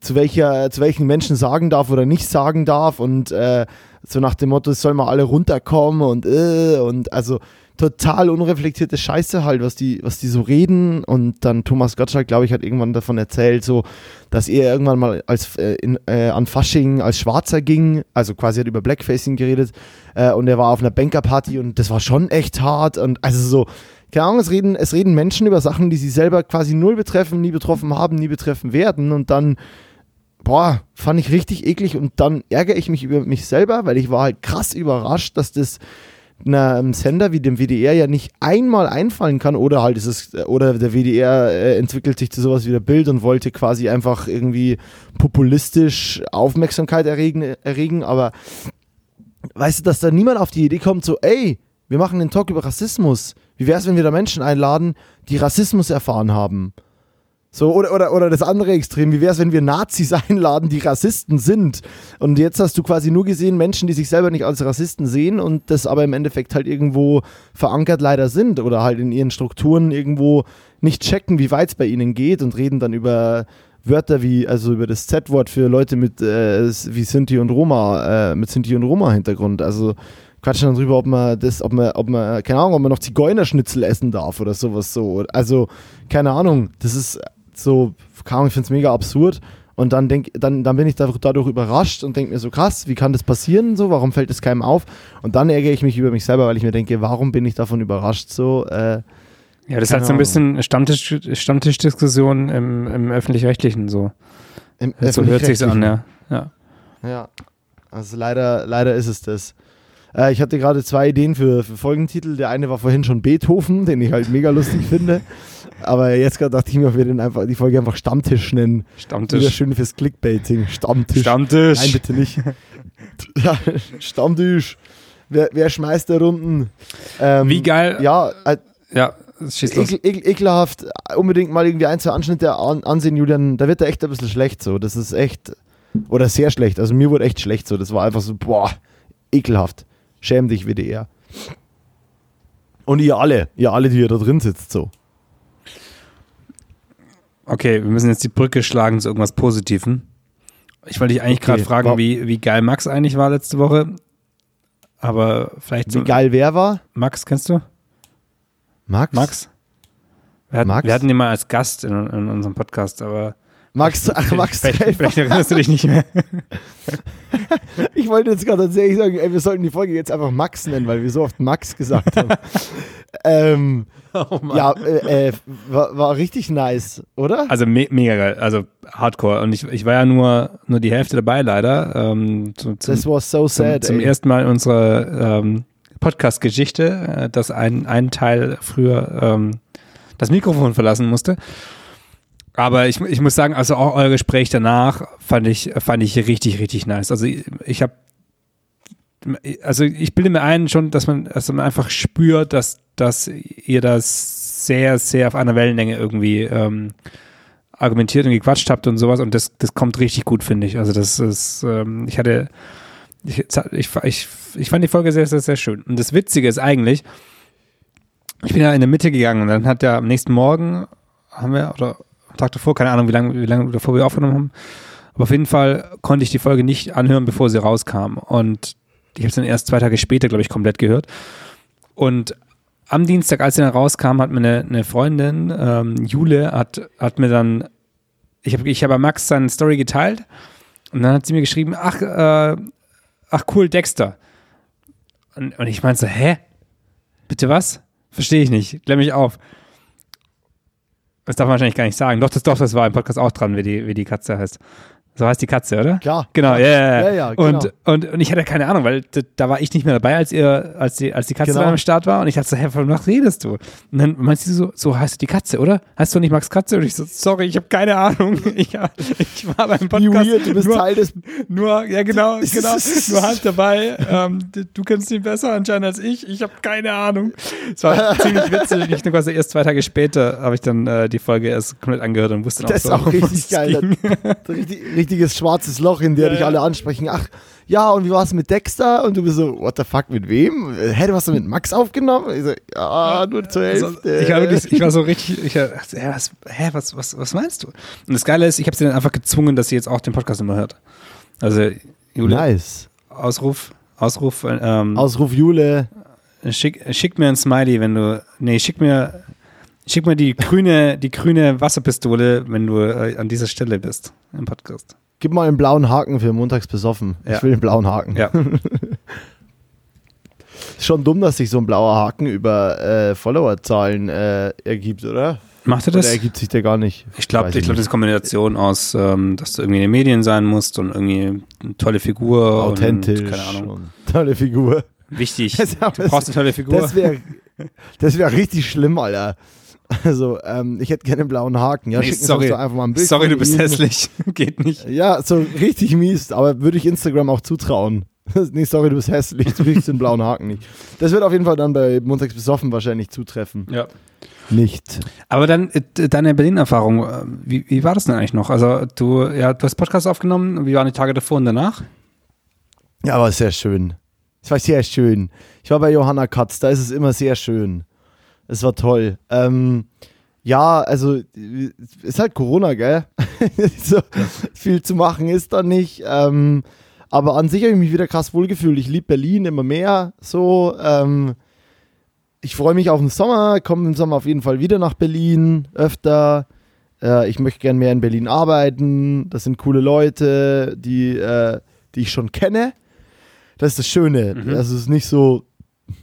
zu welcher, zu welchen Menschen sagen darf oder nicht sagen darf und äh, so nach dem Motto, es soll mal alle runterkommen und äh, und also total unreflektierte Scheiße halt, was die, was die so reden. Und dann Thomas Gottschalk, glaube ich, hat irgendwann davon erzählt, so, dass er irgendwann mal als äh, in, äh, an Fasching als Schwarzer ging, also quasi hat über Blackfacing geredet. Äh, und er war auf einer Bankerparty und das war schon echt hart. Und also so, keine Ahnung, es reden, es reden Menschen über Sachen, die sie selber quasi null betreffen, nie betroffen haben, nie betreffen werden. Und dann boah, fand ich richtig eklig und dann ärgere ich mich über mich selber, weil ich war halt krass überrascht, dass das einem Sender wie dem WDR ja nicht einmal einfallen kann oder halt ist es oder der WDR äh, entwickelt sich zu sowas wie der Bild und wollte quasi einfach irgendwie populistisch Aufmerksamkeit erregen, erregen aber weißt du, dass da niemand auf die Idee kommt so, ey, wir machen einen Talk über Rassismus. Wie wäre es, wenn wir da Menschen einladen, die Rassismus erfahren haben? So, oder, oder, oder das andere Extrem, wie wäre es, wenn wir Nazis einladen, die Rassisten sind? Und jetzt hast du quasi nur gesehen, Menschen, die sich selber nicht als Rassisten sehen und das aber im Endeffekt halt irgendwo verankert leider sind oder halt in ihren Strukturen irgendwo nicht checken, wie weit es bei ihnen geht und reden dann über Wörter wie, also über das Z-Wort für Leute mit äh, wie Sinti und Roma, äh, mit Sinti und Roma-Hintergrund. Also quatschen dann drüber, ob man das, ob man, ob man, keine Ahnung, ob man noch Zigeunerschnitzel essen darf oder sowas so. Also, keine Ahnung, das ist so, keine Ahnung, ich finde es mega absurd. Und dann, denk, dann, dann bin ich dadurch überrascht und denke mir so, krass, wie kann das passieren? So, warum fällt das keinem auf? Und dann ärgere ich mich über mich selber, weil ich mir denke, warum bin ich davon überrascht? So, äh,
ja, das ist halt so ein bisschen Stammtisch, Stammtischdiskussion im, im Öffentlich-Rechtlichen so. Im so hört sich an, ja. ja.
Ja, also leider, leider ist es das. Äh, ich hatte gerade zwei Ideen für, für Folgentitel. Der eine war vorhin schon Beethoven, den ich halt mega lustig finde. Aber jetzt gerade dachte ich mir, ob wir den einfach, die Folge einfach Stammtisch nennen.
Stammtisch.
Wieder schön fürs Clickbaiting. Stammtisch.
Stammtisch.
Nein, bitte nicht. Stammtisch. Wer, wer schmeißt der Runden?
Ähm, Wie geil.
Ja, äh,
ja.
Ekel, ekel, ekelhaft, unbedingt mal irgendwie ein, zwei Anschnitte an, ansehen, Julian. Da wird er echt ein bisschen schlecht so. Das ist echt, oder sehr schlecht. Also mir wurde echt schlecht so. Das war einfach so, boah, ekelhaft. Schäm dich, WDR. Und ihr alle, ihr alle, die ihr da drin sitzt, so.
Okay, wir müssen jetzt die Brücke schlagen zu irgendwas Positivem. Ich wollte dich eigentlich okay, gerade fragen, wie, wie geil Max eigentlich war letzte Woche. Aber vielleicht.
Wie so geil wer war?
Max, kennst du?
Max?
Max? Wir hatten, Max? Wir hatten ihn mal als Gast in, in unserem Podcast, aber
Max, ach, Max
vielleicht, vielleicht erinnerst du dich nicht mehr.
ich wollte jetzt gerade tatsächlich sagen, ey, wir sollten die Folge jetzt einfach Max nennen, weil wir so oft Max gesagt haben. ähm, oh ja, äh, äh, war, war, richtig nice, oder?
Also me mega geil, also Hardcore. Und ich, ich war ja nur, nur die Hälfte dabei, leider. Ähm,
zum, Das was so sad.
Zum, zum ersten Mal in unserer ähm, Podcast-Geschichte, äh, dass ein, ein Teil früher ähm, das Mikrofon verlassen musste. Aber ich, ich muss sagen, also auch euer Gespräch danach fand ich, fand ich richtig, richtig nice. Also ich, ich habe, also ich bilde mir ein schon, dass man, dass man einfach spürt, dass, dass ihr das sehr, sehr auf einer Wellenlänge irgendwie ähm, argumentiert und gequatscht habt und sowas und das, das kommt richtig gut, finde ich. Also das ist, ähm, ich hatte, ich, ich, ich, ich fand die Folge sehr, sehr, sehr schön. Und das Witzige ist eigentlich, ich bin ja in der Mitte gegangen und dann hat ja am nächsten Morgen haben wir, oder Tag davor, keine Ahnung, wie lange wie lange davor wir aufgenommen haben. Aber auf jeden Fall konnte ich die Folge nicht anhören, bevor sie rauskam. Und ich habe es dann erst zwei Tage später, glaube ich, komplett gehört. Und am Dienstag, als sie dann rauskam, hat mir eine, eine Freundin, ähm, Jule, hat, hat mir dann, ich habe ich hab Max seine Story geteilt und dann hat sie mir geschrieben, ach, äh, ach cool, Dexter. Und, und ich meinte so, hä? Bitte was? Verstehe ich nicht. Klär mich auf. Das darf man wahrscheinlich gar nicht sagen. Doch, das, doch, das war im Podcast auch dran, wie die, wie die Katze heißt. So heißt die Katze, oder?
Klar.
Genau, ja, ja,
Ja,
ja.
genau.
und, und, und ich hatte keine Ahnung, weil da, war ich nicht mehr dabei, als ihr, als die, als die Katze
Genau.
am Start war. Und ich dachte so, hä, von was redest du? Und dann meinst du so, so heißt die Katze, oder? Heißt du nicht Max Katze? Und ich so, sorry, ich habe keine Ahnung. Ich, ich war beim Podcast.
weird, du bist
nur,
Teil des.
nur, ja genau, genau, nur halt dabei. Ähm, du, kennst ihn besser anscheinend als ich. Ich habe keine Ahnung. Es war ziemlich witzig. Ich nur quasi erst zwei Tage später habe ich dann äh, die Folge erst komplett angehört und wusste dann
Das ist
so,
auch
um was
richtig geil.
ging.
Richtig, richtiges schwarzes Loch, in der
Ja,
dich alle ansprechen. Ach, ja, und wie war es mit Dexter? Und du bist so, what the fuck, mit wem? Hä, du hast du mit Max aufgenommen? Ich so, ja, nur zur
Also,
Hälfte.
ich, war wirklich, ich war so richtig, ich dachte, hä, was, hä, was, was, was meinst du? Und das Geile ist, ich habe sie dann einfach gezwungen, dass sie jetzt auch den Podcast immer hört. Also, Jule,
nice.
Ausruf, Ausruf, ähm,
Ausruf Jule.
schick, schick mir ein Smiley, wenn du, nee, schick mir, schick mir die grüne, die grüne Wasserpistole, wenn du äh, an dieser Stelle bist im Podcast.
Gib mal einen blauen Haken für montags besoffen.
Ja.
Ich will einen blauen Haken.
Ja.
Ist schon dumm, dass sich so ein blauer Haken über äh, Followerzahlen äh, ergibt, oder?
Macht er
Oder
das?
ergibt sich der gar nicht?
Ich glaube, ich glaube, das ist Kombination aus, ähm, dass du irgendwie in den Medien sein musst und irgendwie eine tolle Figur
Authentisch.
und keine Ahnung.
Tolle Figur.
Wichtig.
Das-
Du brauchst eine tolle Figur.
Das wäre das wär richtig schlimm, Alter. Also, ähm, ich hätte gerne einen blauen Haken. Ja,
Nee, sorry.
doch einfach mal ein Bild
Sorry, du bist hässlich. Geht nicht.
Ja, so richtig mies, aber würde ich Instagram auch zutrauen. nee, sorry, du bist hässlich, du kriegst den blauen Haken nicht. Das wird auf jeden Fall dann bei Montags besoffen wahrscheinlich zutreffen.
Ja.
Nicht.
Aber dann äh, deine Berlin-Erfahrung, äh, wie, wie war das denn eigentlich noch? Also du, ja, du hast Podcast aufgenommen, wie waren die Tage davor und danach?
Ja, aber sehr schön. Es war sehr schön. Ich war bei Johanna Katz, da ist es immer sehr schön. Es war toll. Ähm, ja, also ist halt Corona, gell? so, viel zu machen ist da nicht. Ähm, aber an sich habe ich mich wieder krass wohlgefühlt. Ich liebe Berlin immer mehr. So, ähm, ich freue mich auf den Sommer, komme im Sommer auf jeden Fall wieder nach Berlin, öfter. Äh, ich möchte gern mehr in Berlin arbeiten. Das sind coole Leute, die, äh, die ich schon kenne. Das ist das Schöne.
Mhm.
Also es ist nicht so,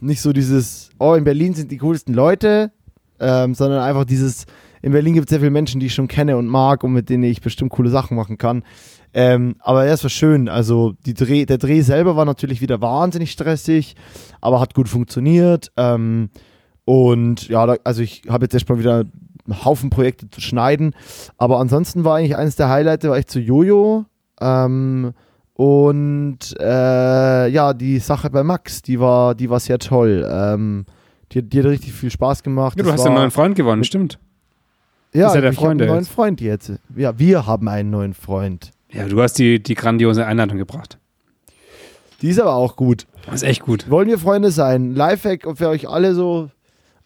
nicht so dieses, oh, in Berlin sind die coolsten Leute, ähm, sondern einfach dieses, in Berlin gibt es sehr viele Menschen, die ich schon kenne und mag und mit denen ich bestimmt coole Sachen machen kann. Ähm, aber ja, es war schön. Also Dreh, der Dreh selber war natürlich wieder wahnsinnig stressig, aber hat gut funktioniert. Ähm, und ja, da, also ich habe jetzt erstmal wieder einen Haufen Projekte zu schneiden. Aber ansonsten war eigentlich eines der Highlights, war ich zu Jojo. Ähm, und äh, ja, die Sache bei Max, die war, die war sehr toll. Ähm, die, die hat richtig viel Spaß gemacht.
Ja, du
Das
hast einen neuen Freund gewonnen, stimmt.
ja,
ist ja der
ich
Freund
einen neuen
jetzt.
Freund jetzt. Ja, wir haben einen neuen Freund.
Ja, du hast die, die grandiose Einladung gebracht.
Die ist aber auch gut.
Das ist echt gut.
Wollen wir Freunde sein? Lifehack für euch alle so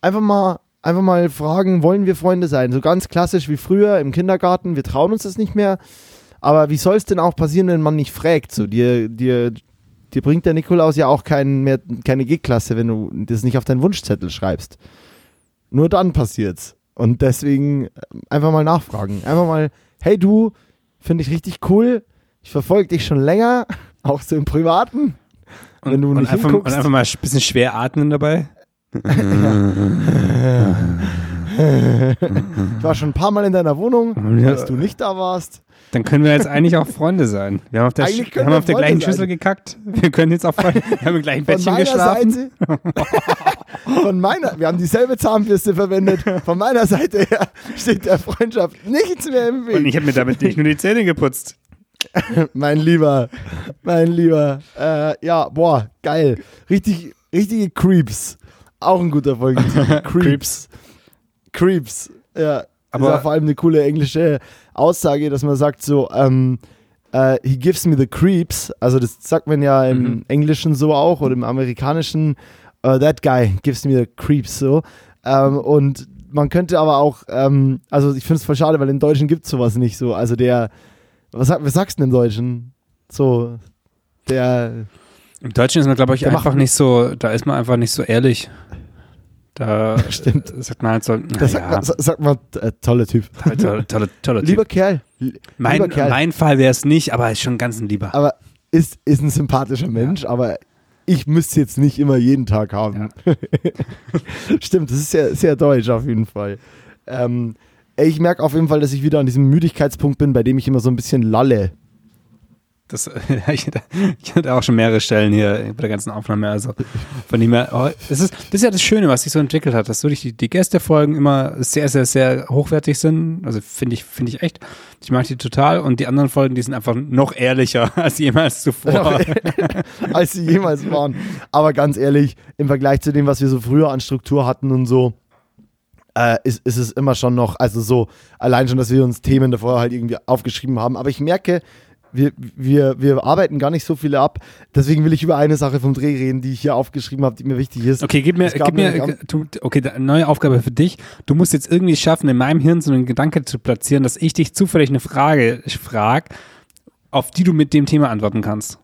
einfach mal einfach mal fragen, wollen wir Freunde sein? So ganz klassisch wie früher im Kindergarten, wir trauen uns das nicht mehr. Aber wie soll es denn auch passieren, wenn man nicht fragt? So, dir, dir, dir bringt der Nikolaus ja auch kein, mehr, keine G-Klasse, wenn du das nicht auf deinen Wunschzettel schreibst. Nur dann passiert's. Und deswegen äh, einfach mal nachfragen. Einfach mal, hey du, finde ich richtig cool. Ich verfolge dich schon länger, auch so im Privaten.
Und,
Wenn du
und,
nicht
einfach, und
hinguckst.
einfach mal ein bisschen schwer atmen dabei.
Ich war schon ein paar Mal in deiner Wohnung, als du nicht da warst.
Dann können wir jetzt eigentlich auch Freunde sein. Wir haben auf der, Sch- wir haben
wir
auf der gleichen
sein.
Schüssel gekackt. Wir können jetzt auch Freunde. Wir haben im gleichen
Von
Bettchen
meiner
geschlafen.
Seite, von meiner, wir haben dieselbe Zahnbürste verwendet. Von meiner Seite her steht der Freundschaft nichts mehr im Weg.
Und ich habe mir damit nicht nur die Zähne geputzt.
mein Lieber, mein Lieber. Äh, ja, boah, geil. Richtig, richtige Creeps. Auch ein guter Folgentitel. Creeps. Creeps. Ja. Aber
Aber-
ist vor allem eine coole englische Aussage, dass man sagt so, ähm, äh, he gives me the creeps. Also das sagt man ja im
Mhm.
Englischen so auch oder im Amerikanischen. Uh, that guy gives me the creeps so. Ähm, und man könnte aber auch, ähm, also ich finde es voll schade, weil im Deutschen gibt es sowas nicht so. Also der, was, was sagst du denn im Deutschen? So, der,
Im Deutschen ist man, glaube ich, einfach
macht-
nicht so, da ist man einfach nicht so ehrlich. Da
Stimmt.
äh, sagt man halt so,
das
naja,
sagt, man, sagt man, äh, toller Typ.
toller, toller, toller
Lieber
Typ.
Kerl. Li-
Mein,
lieber Kerl.
mein Fall wäre es nicht, aber ist schon ganz ein Lieber.
aber ist, ist ein sympathischer Mensch, aber ich müsste jetzt nicht immer jeden Tag haben. Stimmt, das ist sehr, sehr deutsch auf jeden Fall. Ähm, ich merke auf jeden Fall, dass ich wieder an diesem Müdigkeitspunkt bin, bei dem ich immer so ein bisschen lalle.
Das, ich, hatte, auch schon mehrere Stellen hier bei der ganzen Aufnahme. Also von dem her, oh, das, ist, das ist ja das Schöne, was sich so entwickelt hat, dass wirklich die, die Gästefolgen immer sehr, sehr, sehr hochwertig sind. Also finde ich, finde ich echt. Ich mag die total. Und die anderen Folgen, die sind einfach noch ehrlicher als jemals zuvor.
als sie jemals waren. Aber ganz ehrlich, im Vergleich zu dem, was wir so früher an Struktur hatten und so, äh, ist, ist es immer schon noch, also so, allein schon, dass wir uns Themen davor halt irgendwie aufgeschrieben haben. Aber ich merke, wir, wir, wir arbeiten gar nicht so viele ab. Deswegen will ich über eine Sache vom Dreh reden, die ich hier aufgeschrieben habe, die mir wichtig ist.
Okay, gib mir, gib mir okay, neue Aufgabe für dich. Du musst jetzt irgendwie schaffen, in meinem Hirn so einen Gedanke zu platzieren, dass ich dich zufällig eine Frage frage, auf die du mit dem Thema antworten kannst.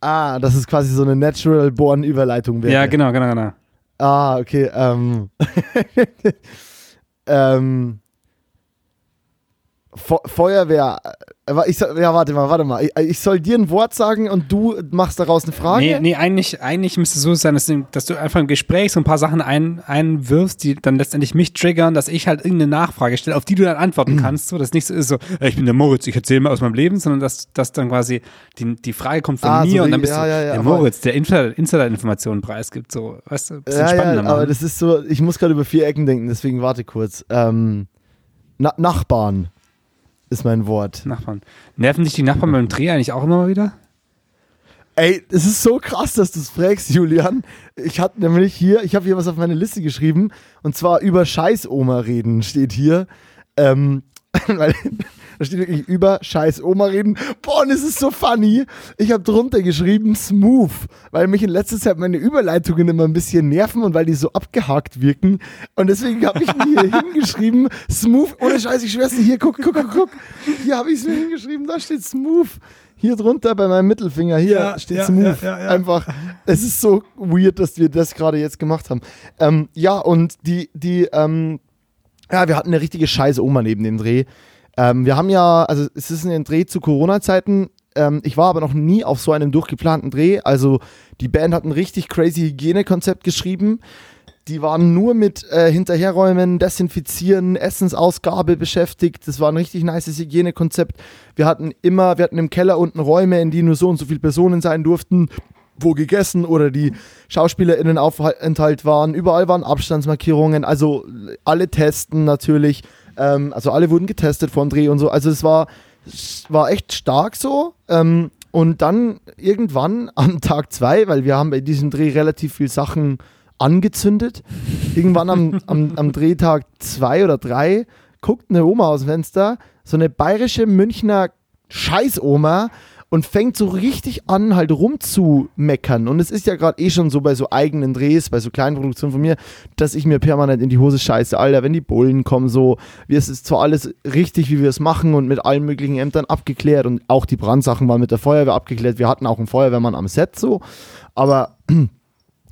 Ah, das ist quasi so eine natural born Überleitung
wäre. Ja, genau, genau, genau.
Ah, okay. Ähm. ähm. Feuerwehr ich soll, ja, warte mal, warte mal. Ich, soll dir ein Wort sagen und du machst daraus eine Frage?
Nee, nee eigentlich, eigentlich müsste es so sein, dass, dass, du einfach im Gespräch so ein paar Sachen ein, einwirfst, die dann letztendlich mich triggern, dass ich halt irgendeine Nachfrage stelle, auf die du dann antworten kannst. So, dass nicht so ist, so, ich bin der Moritz, ich erzähle mal aus meinem Leben, sondern dass, dass dann quasi die, die Frage kommt von ah, mir so und dann bist ja, du ja, ja, der Moritz, der Insider-Informationen preisgibt. So, weißt du,
bisschen ja, spannender. Ja, aber das ist so, ich muss gerade über vier Ecken denken, deswegen warte kurz. Ähm, Na Nachbarn ist mein Wort.
Nachbarn. Nerven dich die Nachbarn beim Dreh eigentlich auch immer mal wieder?
Ey, es ist so krass, dass du es fragst, Julian. Ich hatte nämlich hier, ich habe hier was auf meine Liste geschrieben und zwar über Scheiß-Oma reden steht hier. Ähm, weil da steht wirklich über Scheiß Oma reden. Boah, und es ist so funny. Ich habe drunter geschrieben smooth, weil mich in letzter Zeit meine Überleitungen immer ein bisschen nerven und weil die so abgehakt wirken. Und deswegen habe ich mir hier hingeschrieben smooth. Ohne Scheiß, ich schwör's dir, hier, guck, guck, guck, guck. Hier habe ich es mir hingeschrieben, da steht smooth. Hier drunter bei meinem Mittelfinger, hier ja, steht ja, smooth. Ja, Einfach, es ist so weird, dass wir das gerade jetzt gemacht haben. Ähm, ja, und die, die, ähm, ja, wir hatten eine richtige scheiße Oma neben dem Dreh. Ähm, wir haben ja, also es ist ein Dreh zu Corona-Zeiten. Ähm, ich war aber noch nie auf so einem durchgeplanten Dreh. Also die Band hat ein richtig crazy Hygienekonzept geschrieben. Die waren nur mit äh, Hinterherräumen, Desinfizieren, Essensausgabe beschäftigt. Das war ein richtig nices Hygienekonzept. Wir hatten immer, wir hatten im Keller unten Räume, in die nur so und so viele Personen sein durften wo gegessen oder die SchauspielerInnen Aufenthalt waren. Überall waren Abstandsmarkierungen, also alle testen natürlich. Ähm, also alle wurden getestet dem Dreh und so. Also es war, es war echt stark so. Ähm, und dann irgendwann am Tag zwei, weil wir haben bei diesem Dreh relativ viel Sachen angezündet. Irgendwann am, am, am Drehtag zwei oder drei guckt eine Oma aus dem Fenster, so eine bayerische Münchner Scheißoma und fängt so richtig an, halt rumzumeckern. Und es ist ja gerade eh schon so bei so eigenen Drehs, bei so kleinen Produktionen von mir, dass ich mir permanent in die Hose scheiße. Alter, wenn die Bullen kommen, so, es ist zwar alles richtig, wie wir es machen und mit allen möglichen Ämtern abgeklärt und auch die Brandsachen waren mit der Feuerwehr abgeklärt. Wir hatten auch einen Feuerwehrmann am Set so, aber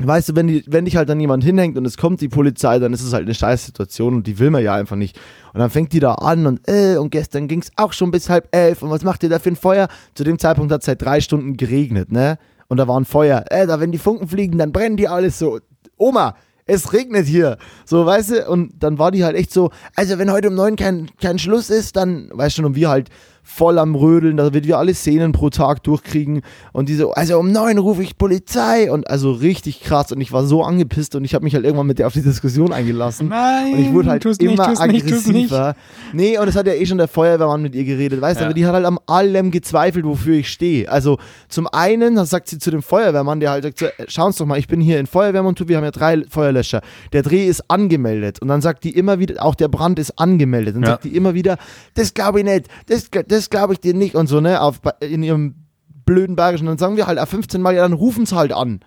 weißt du, wenn, die, wenn dich halt dann jemand hinhängt und es kommt die Polizei, dann ist es halt eine scheiß Situation und die will man ja einfach nicht. Und dann fängt die da an und äh, und gestern ging es auch schon bis halb elf und was macht ihr da für ein Feuer? Zu dem Zeitpunkt hat es seit drei Stunden geregnet, ne? Und da war ein Feuer. Äh, da wenn die Funken fliegen, dann brennen die alles so. Oma, es regnet hier. So, weißt du, und dann war die halt echt so, also wenn heute um neun kein, kein Schluss ist, dann, weißt du, und wir halt voll am Rödeln, da wird wir alle Szenen pro Tag durchkriegen und diese, also um neun rufe ich Polizei und also richtig krass und ich war so angepisst und ich habe mich halt irgendwann mit der auf die Diskussion eingelassen
Nein,
und ich wurde halt immer nicht, aggressiver. Nicht, nee, und es hat ja eh schon der Feuerwehrmann mit ihr geredet, weißt du, ja. aber die hat halt am allem gezweifelt, wofür ich stehe. Also zum einen, das sagt sie zu dem Feuerwehrmann, der halt sagt, so, äh, schauen Sie doch mal, ich bin hier in Feuerwehrmontur, wir haben ja drei Feuerlöscher. Der Dreh ist angemeldet und dann sagt die immer wieder, auch der Brand ist angemeldet. Dann ja. sagt die immer wieder, das glaube ich nicht, das, das glaube ich dir nicht und so, ne, auf, in ihrem blöden Bayerischen. Dann sagen wir halt 15 Mal, ja, dann rufen sie halt an.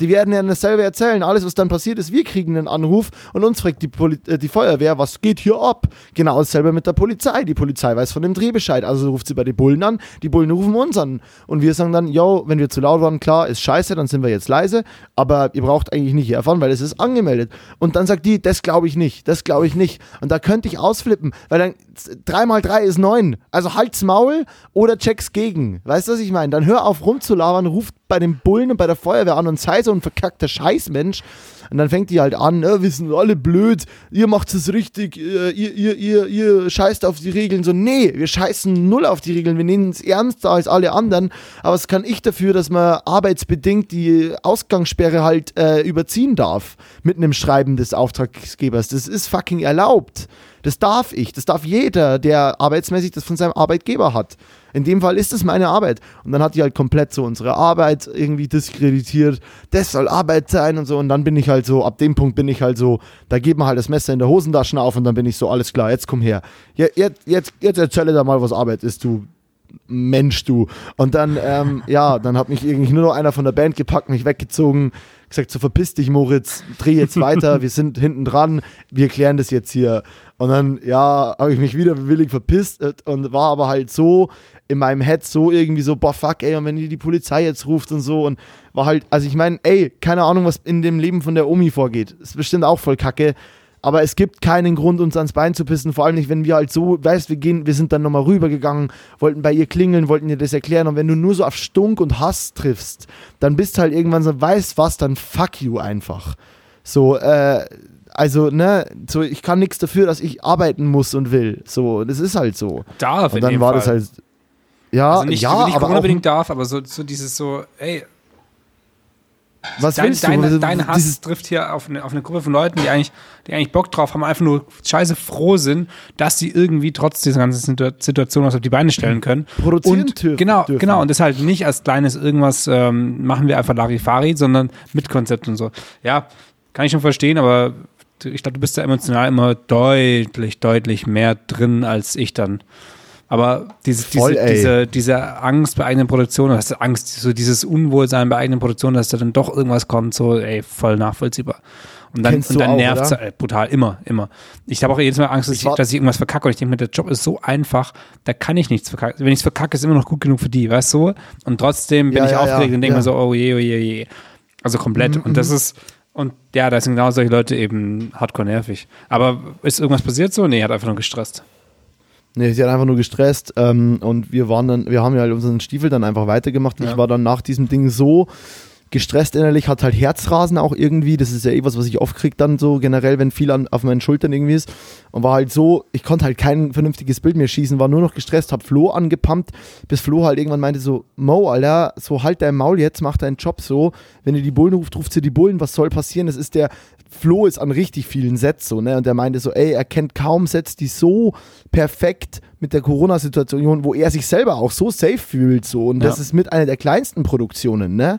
Die werden ja dasselbe erzählen. Alles, was dann passiert ist, wir kriegen einen Anruf und uns fragt die, Poli äh, die Feuerwehr, was geht hier ab? Genau dasselbe mit der Polizei. Die Polizei weiß von dem Drehbescheid. Also ruft sie bei den Bullen an, die Bullen rufen uns an. Und wir sagen dann, yo, wenn wir zu laut waren, klar, ist scheiße, dann sind wir jetzt leise. Aber ihr braucht eigentlich nicht herfahren, weil es ist angemeldet. Und dann sagt die, das glaube ich nicht, das glaube ich nicht. Und da könnte ich ausflippen, weil dann 3 mal 3 ist 9. Also halt's Maul oder check's gegen. Weißt du, was ich meine? Dann hör auf rumzulabern, ruft bei den Bullen und bei der Feuerwehr an und sei so ein verkackter Scheißmensch. Und dann fängt die halt an, äh, wir sind alle blöd, ihr macht es richtig, äh, ihr, ihr, ihr, ihr scheißt auf die Regeln. So, nee, wir scheißen null auf die Regeln, wir nehmen es ernster als alle anderen. Aber was kann ich dafür, dass man arbeitsbedingt die Ausgangssperre halt äh, überziehen darf mit einem Schreiben des Auftraggebers? Das ist fucking erlaubt. Das darf ich, das darf jeder, der arbeitsmäßig das von seinem Arbeitgeber hat. In dem Fall ist es meine Arbeit. Und dann hat die halt komplett so unsere Arbeit irgendwie diskreditiert. Das soll Arbeit sein und so. Und dann bin ich halt so, ab dem Punkt bin ich halt so, da geht man halt das Messer in der Hosentasche auf und dann bin ich so, alles klar, jetzt komm her. Jetzt, jetzt, jetzt erzähle da mal, was Arbeit ist, du Mensch, du. Und dann, ähm, ja, dann hat mich irgendwie nur noch einer von der Band gepackt, mich weggezogen, gesagt, so verpiss dich, Moritz, dreh jetzt weiter, wir sind hinten dran, wir klären das jetzt hier. Und dann, ja, habe ich mich wieder willig verpisst und war aber halt so in meinem Head so irgendwie so, boah, fuck, ey, und wenn die die Polizei jetzt ruft und so und war halt, also ich meine, ey, keine Ahnung, was in dem Leben von der Omi vorgeht. Ist bestimmt auch voll kacke. Aber es gibt keinen Grund, uns ans Bein zu pissen. Vor allem nicht, wenn wir halt so, weißt, wir gehen, wir sind dann nochmal rübergegangen, wollten bei ihr klingeln, wollten ihr das erklären. Und wenn du nur so auf Stunk und Hass triffst, dann bist halt irgendwann so, weißt was, dann fuck you einfach. So, äh, also, ne, so, ich kann nichts dafür, dass ich arbeiten muss und will. So, das ist halt so.
Darf
und dann war
Fall.
das halt. Ja,
also nicht,
ja,
nicht
aber
unbedingt darf, aber so, so dieses so, ey,
was
dein,
willst du?
dein, dein Hass
dieses-
trifft hier auf eine, auf eine Gruppe von Leuten, die eigentlich, die eigentlich Bock drauf haben, einfach nur scheiße froh sind, dass sie irgendwie trotz dieser ganzen Situ- Situation was auf die Beine stellen können.
Produzieren
und,
dürfen-
Genau,
dürfen.
genau. Und das halt nicht als kleines irgendwas ähm, machen wir einfach Larifari, sondern mit Konzept und so. Ja, kann ich schon verstehen, aber ich glaube, du bist da emotional immer deutlich, deutlich mehr drin als ich dann. Aber diese,
Voll,
diese, diese, diese Angst bei eigenen Produktionen, hast du Angst, so dieses Unwohlsein bei eigenen Produktionen, dass da dann doch irgendwas kommt, so, ey, voll nachvollziehbar. Und dann,
Kennst
und
du
dann nervt es
oder?
brutal, immer, immer. Ich habe auch jedes Mal Angst, dass
Ich
ich, dass ich irgendwas verkacke und ich denke mir, der Job ist so einfach, da kann ich nichts verkacken. Wenn ich es verkacke, ist immer noch gut genug für die, weißt du? Und trotzdem bin
Ja,
ich
ja,
aufgeregt
ja,
und denke mir so, oh je, oh je, oh je. Also komplett. und das ist, und ja, da sind genau solche Leute eben hardcore nervig. Aber ist irgendwas passiert so? Nee, hat einfach nur gestresst.
Nee, sie hat einfach nur gestresst ähm, und wir waren dann, wir haben ja halt unseren Stiefel dann einfach weitergemacht.
Ja.
Ich war dann nach diesem Ding so gestresst innerlich, hat halt Herzrasen auch irgendwie. Das ist ja eh was, was ich oft krieg dann so generell, wenn viel an, auf meinen Schultern irgendwie ist. Und war halt so, ich konnte halt kein vernünftiges Bild mehr schießen, war nur noch gestresst, hab Flo angepumpt, bis Flo halt irgendwann meinte so, Mo, Alter, so halt dein Maul jetzt, mach deinen Job so. Wenn ihr die Bullen ruft, ruft sie die Bullen, was soll passieren? Das ist der, Flo ist an richtig vielen Sets so, ne? Und der meinte so, ey, er kennt kaum Sets, die so perfekt mit der Corona-Situation, wo er sich selber auch so safe fühlt, so. Und das
Ja.
ist mit einer der kleinsten Produktionen, ne?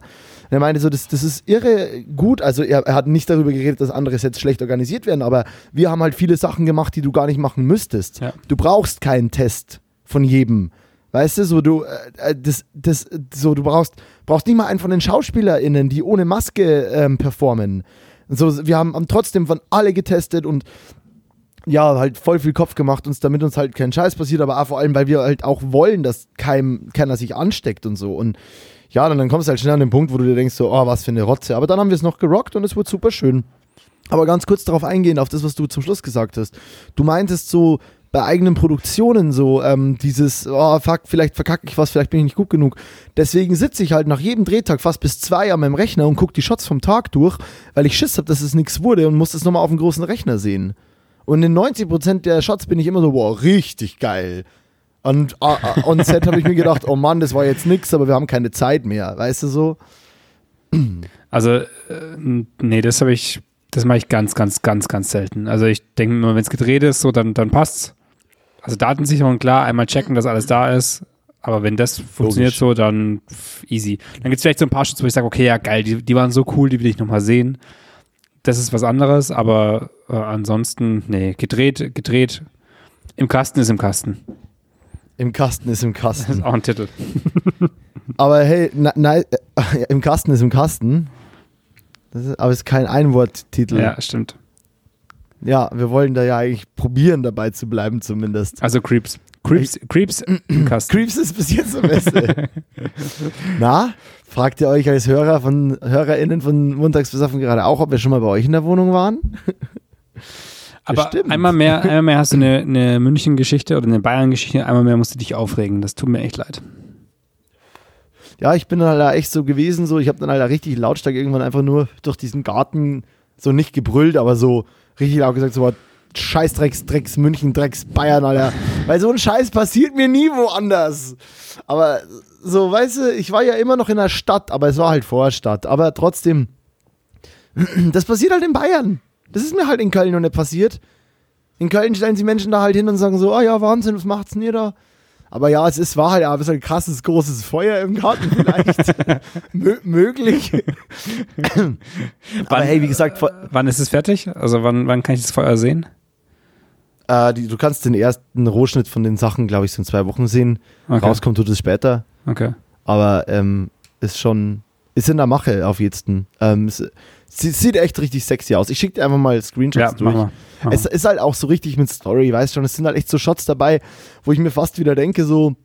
Und er meinte so, das, das ist irre gut. Also er, er hat nicht darüber geredet, dass andere Sets schlecht organisiert werden, aber wir haben halt viele Sachen gemacht, die du gar nicht machen müsstest.
Ja.
Du brauchst keinen Test von jedem. Weißt du, so du, äh, äh, das, das, so du brauchst, brauchst nicht mal einen von den SchauspielerInnen, die ohne Maske ähm, performen. So, wir haben, trotzdem von alle getestet und ja, halt voll viel Kopf gemacht, uns, damit uns halt kein Scheiß passiert, aber vor allem, weil wir halt auch wollen, dass keinem, keiner sich ansteckt und so. Und ja, dann, dann kommst du halt schnell an den Punkt, wo du dir denkst, so, oh, was für eine Rotze. Aber dann haben wir es noch gerockt und es wurde super schön. Aber ganz kurz darauf eingehen, auf das, was du zum Schluss gesagt hast. Du meintest so bei eigenen Produktionen so, ähm, dieses, oh fuck, vielleicht verkacke ich was, vielleicht bin ich nicht gut genug. Deswegen sitze ich halt nach jedem Drehtag fast bis zwei an meinem Rechner und gucke die Shots vom Tag durch, weil ich Schiss habe, dass es nichts wurde und muss das nochmal auf dem großen Rechner sehen. Und in 90% der Shots bin ich immer so, wow, richtig geil. Und ah, on Set habe ich mir gedacht, oh Mann, das war jetzt nix, aber wir haben keine Zeit mehr, weißt du so?
Also, äh, nee, das habe ich, das mache ich ganz, ganz, ganz, ganz selten. Also ich denke immer, wenn es gedreht ist, so, dann, dann passt's. Also Datensicherung, klar, einmal checken, dass alles da ist. Aber wenn das funktioniert
Logisch.
so, dann easy. Dann gibt es vielleicht so ein paar Shots, wo ich sage, okay, ja geil, die, die waren so cool, die will ich nochmal sehen. Das ist was anderes, aber äh, ansonsten, nee, gedreht, gedreht. Im Kasten ist im Kasten.
Im Kasten ist im
Das
Kasten.
ist auch ein Titel.
Aber hey, na, na, äh, im Kasten ist im Kasten. Das ist, aber es ist kein Einworttitel.
Ja, stimmt.
Ja, wir wollen da ja eigentlich probieren, dabei zu bleiben zumindest.
Also Creeps. Creeps, Creeps im Kasten.
Creeps ist bis jetzt das Beste. Na, fragt ihr euch als Hörer von HörerInnen von Montags besoffen gerade auch, ob wir schon mal bei euch in der Wohnung waren?
Aber
Bestimmt.
einmal mehr, einmal mehr hast du eine, eine München-Geschichte oder eine Bayern-Geschichte, einmal mehr musst du dich aufregen. Das tut mir echt leid.
ja, ich bin dann halt da echt so gewesen, so, ich habe dann halt da richtig lautstark irgendwann einfach nur durch diesen Garten so nicht gebrüllt, aber so richtig laut gesagt, so, Scheißdrecks, Drecks München, Drecks Bayern, Alter. Weil so ein Scheiß passiert mir nie woanders. Aber so, weißt du, ich war ja immer noch in der Stadt, aber es war halt Vorstadt. Aber trotzdem, das passiert halt in Bayern. Das ist mir halt in Köln noch nicht passiert. In Köln stellen sie Menschen da halt hin und sagen so, ah oh ja, Wahnsinn, was macht's denn ihr da? Aber ja, es ist, war halt ja, ein bisschen krasses, großes Feuer im Garten vielleicht. Mö möglich.
Aber hey, wie gesagt. Wann ist es fertig? Also wann, wann kann ich das Feuer sehen?
Äh, die, du kannst den ersten Rohschnitt von den Sachen, glaube ich, so in zwei Wochen sehen. Okay. Rauskommt tut es später.
Okay.
Aber ähm, ist schon, ist in der Mache auf jetzt. Ähm, es, sieht echt richtig sexy aus. Ich schicke dir einfach mal Screenshots ja, durch. Mach mal, mach es ist halt auch so richtig mit Story, weißt schon. Es sind halt echt so Shots dabei, wo ich mir fast wieder denke, so,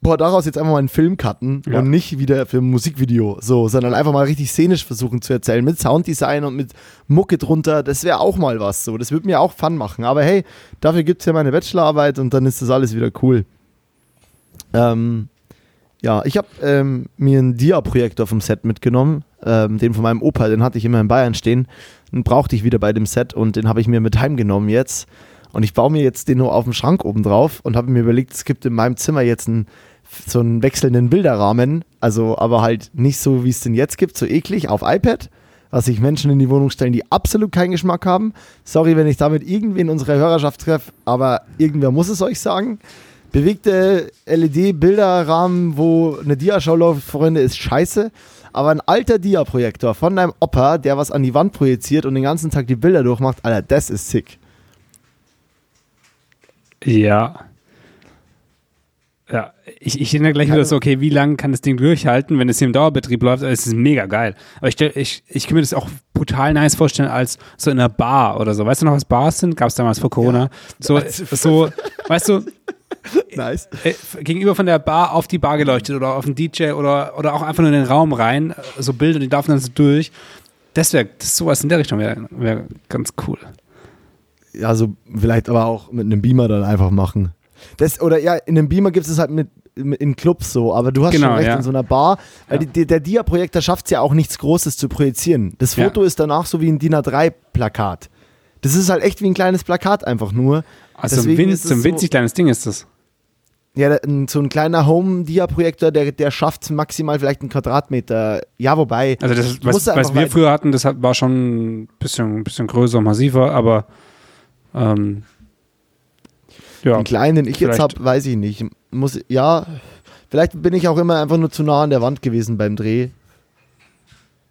boah, daraus jetzt einfach mal einen Film cutten ja. und nicht wieder für ein Musikvideo, so, sondern einfach mal richtig szenisch versuchen zu erzählen, mit Sounddesign und mit Mucke drunter, das wäre auch mal was, so, das würde mir auch Fun machen, aber hey, dafür gibt es ja meine Bachelorarbeit und dann ist das alles wieder cool. Ähm, ja, ich habe ähm, mir einen Dia-Projektor vom Set mitgenommen, ähm, den von meinem Opa, den hatte ich immer in Bayern stehen, den brauchte ich wieder bei dem Set und den habe ich mir mit heimgenommen jetzt. Und ich baue mir jetzt den nur auf dem Schrank oben drauf und habe mir überlegt, es gibt in meinem Zimmer jetzt einen so einen wechselnden Bilderrahmen, also aber halt nicht so, wie es den jetzt gibt, so eklig auf iPad, was sich Menschen in die Wohnung stellen, die absolut keinen Geschmack haben. Sorry, wenn ich damit irgendwie in unsere Hörerschaft treffe, aber irgendwer muss es euch sagen. Bewegte LED-Bilderrahmen, wo eine Diaschau läuft, Freunde, ist scheiße. Aber ein alter Dia-Projektor von deinem Opa, der was an die Wand projiziert und den ganzen Tag die Bilder durchmacht, Alter, das ist sick.
Ja. Ja, ich, ich denke gleich wieder so, okay, wie lange kann das Ding durchhalten, wenn es hier im Dauerbetrieb läuft? Es ist mega geil. Aber ich, ich, ich kann mir das auch brutal nice vorstellen als so in einer Bar oder so. Weißt du noch, was Bars sind? Gab es damals vor Corona. Ja. So, so, weißt du, nice. Äh, gegenüber von der Bar auf die Bar geleuchtet oder auf den DJ oder, oder auch einfach nur in den Raum rein, so Bilder, die laufen dann so durch. Das wäre, sowas in der Richtung wäre wär ganz cool.
Ja, so vielleicht aber auch mit einem Beamer dann einfach machen. Das, oder ja, in einem Beamer gibt es halt mit, mit, in Clubs so, aber du hast genau, schon recht, ja. in so einer Bar, weil ja. die, der Dia-Projektor schafft es ja auch nichts Großes zu projizieren. Das Foto ja. ist danach so wie ein DIN A3-Plakat. Das ist halt echt wie ein kleines Plakat einfach nur.
Also ein, winz, so ein winzig kleines Ding ist das.
Ja, so ein kleiner Home-Dia-Projektor, der, der schafft maximal vielleicht einen Quadratmeter. Ja, wobei.
Also, das, was, was wir früher hatten, das war schon ein bisschen, ein bisschen größer, massiver, aber. Ähm,
ja, den kleinen, den ich jetzt habe, weiß ich nicht. Muss, ja, vielleicht bin ich auch immer einfach nur zu nah an der Wand gewesen beim Dreh.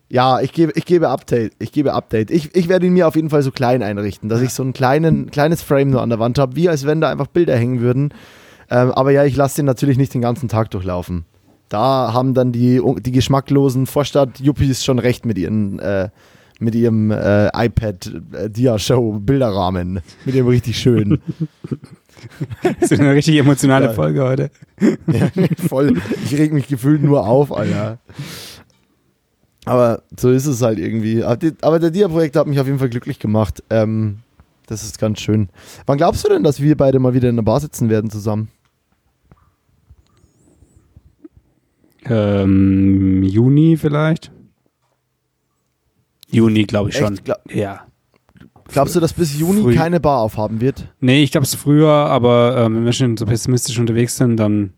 Ja, ich gebe, ich gebe Update. Ich gebe Update. Ich, ich werde ihn mir auf jeden Fall so klein einrichten, dass ich so ein kleinen, kleines Frame nur an der Wand habe, wie als wenn da einfach Bilder hängen würden. Ähm, aber ja, ich lasse den natürlich nicht den ganzen Tag durchlaufen. Da haben dann die, die geschmacklosen Vorstadt-Yuppies schon recht mit ihren äh, mit ihrem äh, iPad äh, Dia-Show Bilderrahmen. Mit dem richtig schön.
das ist eine richtig emotionale ja. Folge heute.
ja, voll. Ich reg mich gefühlt nur auf, Alter. Aber so ist es halt irgendwie. Aber der Dia-Projekt hat mich auf jeden Fall glücklich gemacht. Ähm, das ist ganz schön. Wann glaubst du denn, dass wir beide mal wieder in der Bar sitzen werden zusammen?
Ähm, Juni vielleicht. Juni, glaube ich schon. Glaub, ja.
Glaubst du, dass bis Juni Früh. keine Bar aufhaben wird?
Nee, ich glaube es früher, aber ähm, wenn wir schon so pessimistisch unterwegs sind, dann,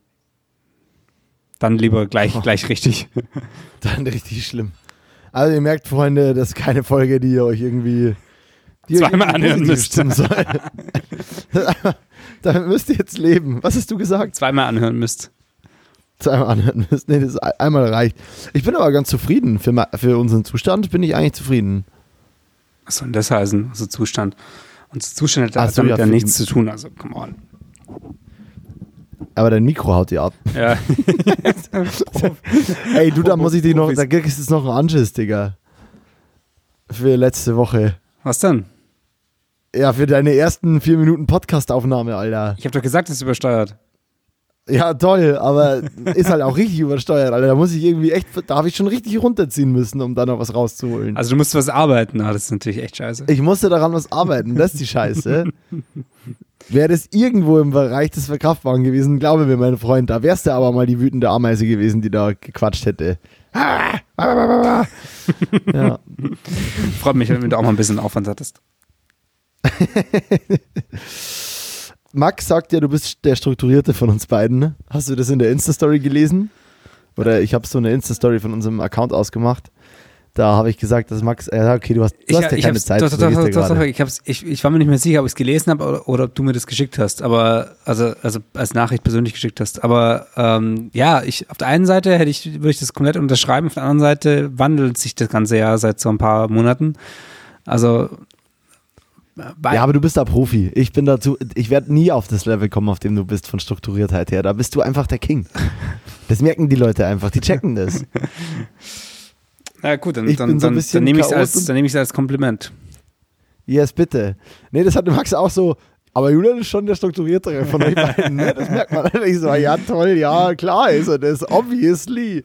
dann lieber gleich, oh. gleich richtig.
Dann richtig schlimm. Also ihr merkt, Freunde, das ist keine Folge, die ihr euch irgendwie
die zweimal anhören müsst.
Damit müsst ihr jetzt leben. Was hast du gesagt?
Zweimal anhören müsst.
Zweimal anhören müsst. Nee, das einmal reicht. Ich bin aber ganz zufrieden. Für, für unseren Zustand bin ich eigentlich zufrieden.
Was soll denn das heißen, unser Zustand? Unser Zustand hat so, damit ja, ja nichts zu tun, also come on.
Aber dein Mikro haut dir ab.
Ja.
Ey, du, da muss ich dich noch, da gibt es noch einen Anschiss, Digga. Für letzte Woche.
Was denn?
Ja, für deine ersten vier Minuten Podcast-Aufnahme, Alter.
Ich hab doch gesagt, es ist übersteuert.
Ja, toll, aber ist halt auch richtig übersteuert, Alter. Da muss ich irgendwie echt, da habe ich schon richtig runterziehen müssen, um da noch was rauszuholen.
Also du musst was arbeiten, ah, das ist natürlich echt scheiße.
Ich musste daran was arbeiten, das ist die Scheiße. Wäre das irgendwo im Bereich des Verkraftbaren gewesen, glaube mir, mein Freund, da wärst du aber mal die wütende Ameise gewesen, die da gequatscht hätte. ja.
Freut mich, wenn du auch mal ein bisschen Aufwand hattest.
Max sagt ja, du bist der Strukturierte von uns beiden. Ne? Hast du das in der Insta-Story gelesen? Oder ich habe so eine Insta-Story von unserem Account ausgemacht. Da habe ich gesagt, dass Max, äh, okay, du hast, du
Ich,
hast ja
ich,
keine Zeit.
doch, doch, doch, doch, ich, hab's, ich, ich war mir nicht mehr sicher, ob ich es gelesen habe oder, oder ob du mir das geschickt hast, aber also, also als Nachricht persönlich geschickt hast. Aber ähm, ja, ich auf der einen Seite hätte ich, würde ich das komplett unterschreiben, auf der anderen Seite wandelt sich das ganze ja seit so ein paar Monaten. Also
Ja, aber du bist da Profi. Ich bin dazu, ich werde nie auf das Level kommen, auf dem du bist von Strukturiertheit her. Da bist du einfach der King. Das merken die Leute einfach, die checken das.
na gut, dann,
ich
dann,
bin so
dann, dann nehme ich es als, dann ich als Kompliment.
Yes, bitte. Nee, das hatte Max auch so. Aber Julian ist schon der Strukturiertere von euch beiden. Ne? Das merkt man. Ich so, ja, toll, ja, klar ist er das, obviously.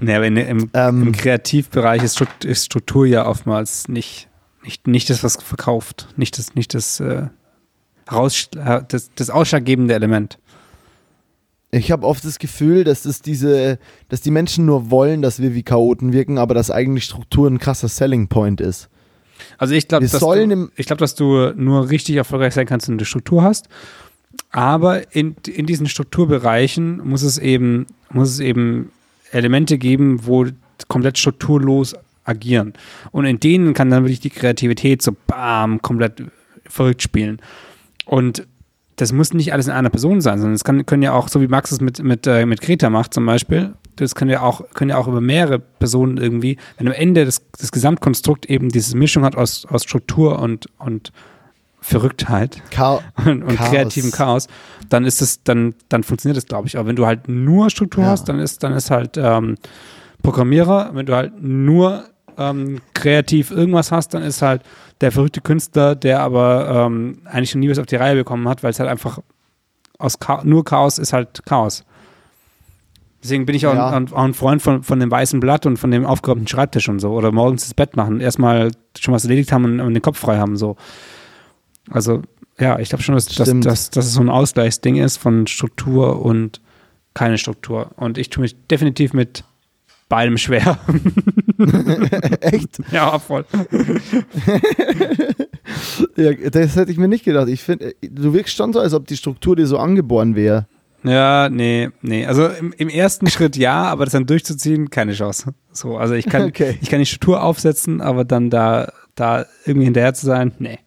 Nee, aber in, im,
Ähm.
im Kreativbereich ist Struktur ja oftmals nicht, nicht, nicht das, was verkauft, nicht das, nicht das, äh, raus, äh, das, das ausschlaggebende Element.
Ich habe oft das Gefühl, dass es diese, dass die Menschen nur wollen, dass wir wie Chaoten wirken, aber dass eigentlich Struktur ein krasser Selling Point ist.
Also ich glaube, dass, du- ich glaub, dass du nur richtig erfolgreich sein kannst, wenn du eine Struktur hast. Aber in, in diesen Strukturbereichen muss es eben, muss es eben Elemente geben, wo komplett strukturlos agieren. Und in denen kann dann wirklich die Kreativität so bam, komplett verrückt spielen. Und das muss nicht alles in einer Person sein, sondern es kann, können ja auch, so wie Max es mit, mit, äh, mit Greta macht zum Beispiel, das können ja auch, können ja auch über mehrere Personen irgendwie, wenn am Ende das, das Gesamtkonstrukt eben diese Mischung hat aus, aus Struktur und, und Verrücktheit
Cha
und, und
Chaos.
kreativem Chaos, dann ist es, dann, dann funktioniert das, glaube ich. Aber wenn du halt nur Struktur
Ja.
hast, dann ist, dann ist halt ähm, Programmierer, wenn du halt nur ähm, kreativ irgendwas hast, dann ist halt der verrückte Künstler, der aber ähm, eigentlich schon nie was auf die Reihe bekommen hat, weil es halt einfach aus Cha nur Chaos ist halt Chaos. Deswegen bin ich auch,
Ja.
ein, auch ein Freund von, von dem weißen Blatt und von dem aufgeräumten Schreibtisch und so. Oder morgens das Bett machen, erstmal schon was erledigt haben und, und den Kopf frei haben. So. Also, ja, ich glaube schon, dass, dass, dass, dass es so ein Ausgleichsding ist von Struktur und keine Struktur. Und ich tue mich definitiv mit beidem schwer.
Echt?
ja, voll.
Ja, das hätte ich mir nicht gedacht. Ich finde, du wirkst schon so, als ob die Struktur dir so angeboren wäre.
Ja, nee, nee. Also im, im ersten Schritt ja, aber das dann durchzuziehen, keine Chance. So, also ich kann,
Okay.
ich kann die Struktur aufsetzen, aber dann da, da irgendwie hinterher zu sein, nee.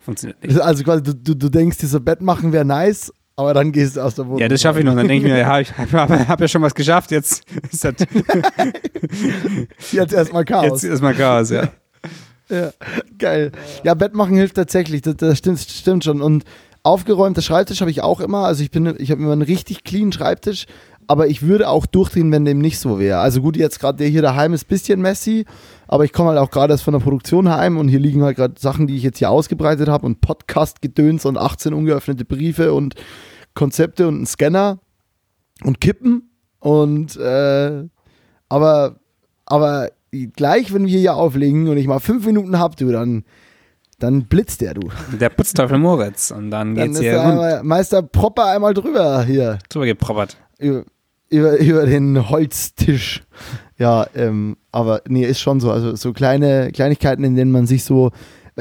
Funktioniert nicht.
Also quasi, du, du, du denkst, dieser Bett machen wäre nice, aber dann gehst du aus der Wohnung.
Ja, das schaffe ich noch. Dann denke ich mir, ja, ich habe hab ja schon was geschafft, jetzt ist das
Jetzt erstmal Chaos.
jetzt ist mal Chaos, ja.
Ja, geil. Ja, Bett machen hilft tatsächlich, das, das stimmt, stimmt schon. Und aufgeräumter Schreibtisch habe ich auch immer. Also ich bin, ich habe immer einen richtig clean Schreibtisch, aber ich würde auch durchdrehen, wenn dem nicht so wäre. Also gut, jetzt gerade der hier daheim ist ein bisschen messy, aber ich komme halt auch gerade erst von der Produktion heim und hier liegen halt gerade Sachen, die ich jetzt hier ausgebreitet habe und Podcast-Gedöns und 18 ungeöffnete Briefe und Konzepte und ein Scanner und Kippen und äh, aber aber gleich, wenn wir hier auflegen und ich mal fünf Minuten hab, du, dann, dann blitzt der, du.
Der Putzteufel Moritz und dann
Dann
geht's
ist
hier
einmal, Meister Propper einmal drüber hier,
drüber geproppert.
über, über, über den Holztisch. Ja, ähm, aber nee, ist schon so. Also so kleine Kleinigkeiten, in denen man sich so,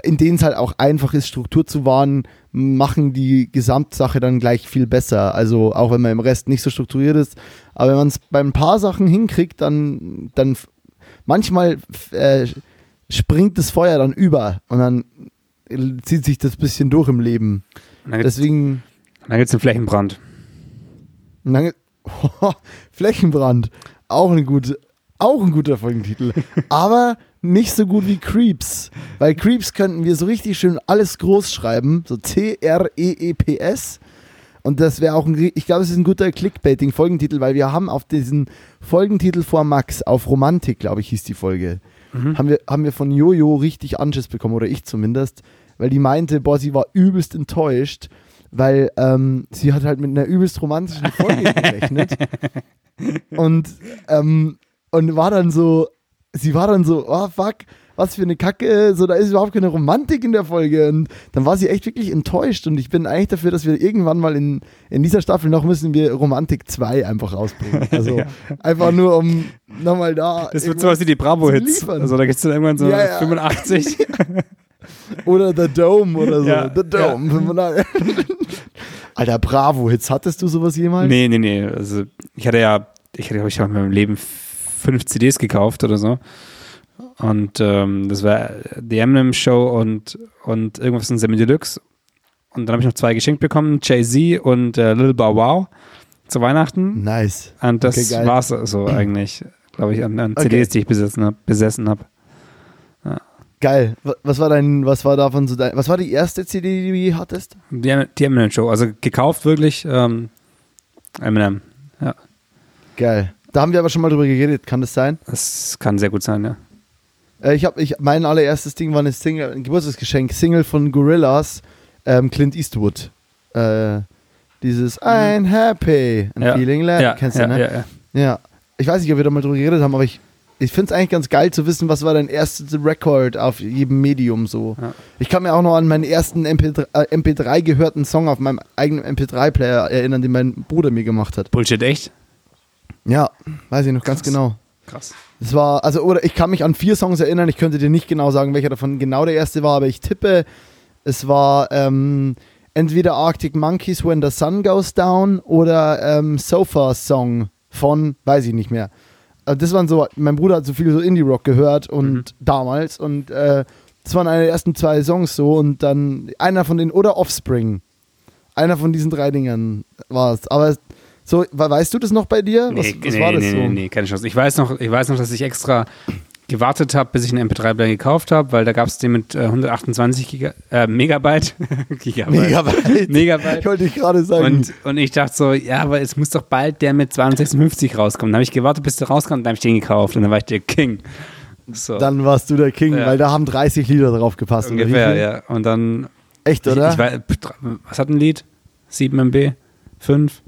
in denen es halt auch einfach ist, Struktur zu wahren, machen die Gesamtsache dann gleich viel besser. Also auch wenn man im Rest nicht so strukturiert ist. Aber wenn man es bei ein paar Sachen hinkriegt, dann, dann manchmal äh, springt das Feuer dann über und dann zieht sich das bisschen durch im Leben.
Dann
Deswegen
dann gibt's einen Flächenbrand.
dann, Flächenbrand, auch ein, gut, auch ein guter Folgentitel. Aber nicht so gut wie Creeps. Weil Creeps könnten wir so richtig schön alles groß schreiben, so C-R-E-E-P-S. Und das wäre auch ein, ich glaube, es ist ein guter Clickbaiting-Folgentitel, weil wir haben auf diesen Folgentitel vor Max, auf Romantik, glaube ich, hieß die Folge, haben, wir, haben wir von Jojo richtig Anschiss bekommen, oder ich zumindest, weil die meinte, boah, sie war übelst enttäuscht, weil ähm, sie hat halt mit einer übelst romantischen Folge gerechnet. und, ähm, und war dann so, sie war dann so, oh fuck, was für eine Kacke, so da ist überhaupt keine Romantik in der Folge. Und dann war sie echt wirklich enttäuscht und ich bin eigentlich dafür, dass wir irgendwann mal in, in dieser Staffel noch müssen wir Romantik 2 einfach rausbringen. Also ja. einfach nur um nochmal da.
Das wird sowas wie die Bravo-Hits. Also da gibt es dann irgendwann so ja, ja. 85.
oder The Dome oder so. The Dome. Alter, Bravo-Hits, hattest du sowas jemals?
Nee, nee, nee. Also ich hatte ja, ich hatte, glaube ich, in meinem Leben fünf CDs gekauft oder so. Und ähm, das war The Eminem Show und, und irgendwas in Semi Deluxe. Und dann habe ich noch zwei geschenkt bekommen, Jay-Z und äh, Lil Bow Wow zu Weihnachten.
Nice.
Und das okay, war's so eigentlich, glaube ich, an, an CDs, okay. die ich besessen habe. Besessen hab.
Ja. Geil. Was war dein, was war davon so dein, was war die erste CD, die du hattest?
Die, die Eminem Show. Also gekauft wirklich ähm, Eminem. Ja.
Geil. Da haben wir aber schon mal drüber geredet, kann das sein?
Das kann sehr gut sein, ja.
Äh, ich habe, ich, mein allererstes Ding war eine Single, ein Geburtstagsgeschenk, Single von Gorillas, ähm, Clint Eastwood. Äh, dieses mhm. I'm happy and ja. feeling glad. Ja, Kennst du, ja, ne? Ja, ja. ja. Ich weiß nicht, ob wir da mal drüber geredet haben, aber ich, ich finde es eigentlich ganz geil zu wissen, was war dein erstes Rekord auf jedem Medium so. Ich kann mir auch noch an meinen ersten MP3, äh, MP3 gehörten Song auf meinem eigenen MP3-Player erinnern, den mein Bruder mir gemacht hat.
Bullshit, echt?
Ja, weiß ich noch Krass. ganz genau.
Krass.
Es war, also, oder ich kann mich an vier Songs erinnern, ich könnte dir nicht genau sagen, welcher davon genau der erste war, aber ich tippe, es war ähm, entweder Arctic Monkeys When the Sun Goes Down oder ähm, Sofa Song von, weiß ich nicht mehr. Also das waren so, mein Bruder hat so viel so Indie-Rock gehört und mhm. damals und äh, das waren eine der ersten zwei Songs so und dann einer von denen oder Offspring. Einer von diesen drei Dingern war es. Aber so, weißt du das noch bei dir?
Was, nee, was nee, war das nee, so? Nee, nee, keine Chance. Ich weiß noch, ich weiß noch, dass ich extra gewartet habe, bis ich einen MP3-Player gekauft habe, weil da gab es den mit äh, 128 Giga, äh, Megabyte.
Gigabyte. Megabyte.
Megabyte.
Ich wollte ich gerade sagen.
Und, und ich dachte so, ja, aber es muss doch bald der mit 256 rauskommen. Dann habe ich gewartet, bis der rauskommt, dann habe ich den gekauft und dann war ich der King.
So. Dann warst du der King, ja. weil da haben 30 Lieder drauf gepasst.
Ungefähr, ja. Und dann.
Echt, oder?
Ich, ich weiß, was hat ein Lied? 7 MB? 5?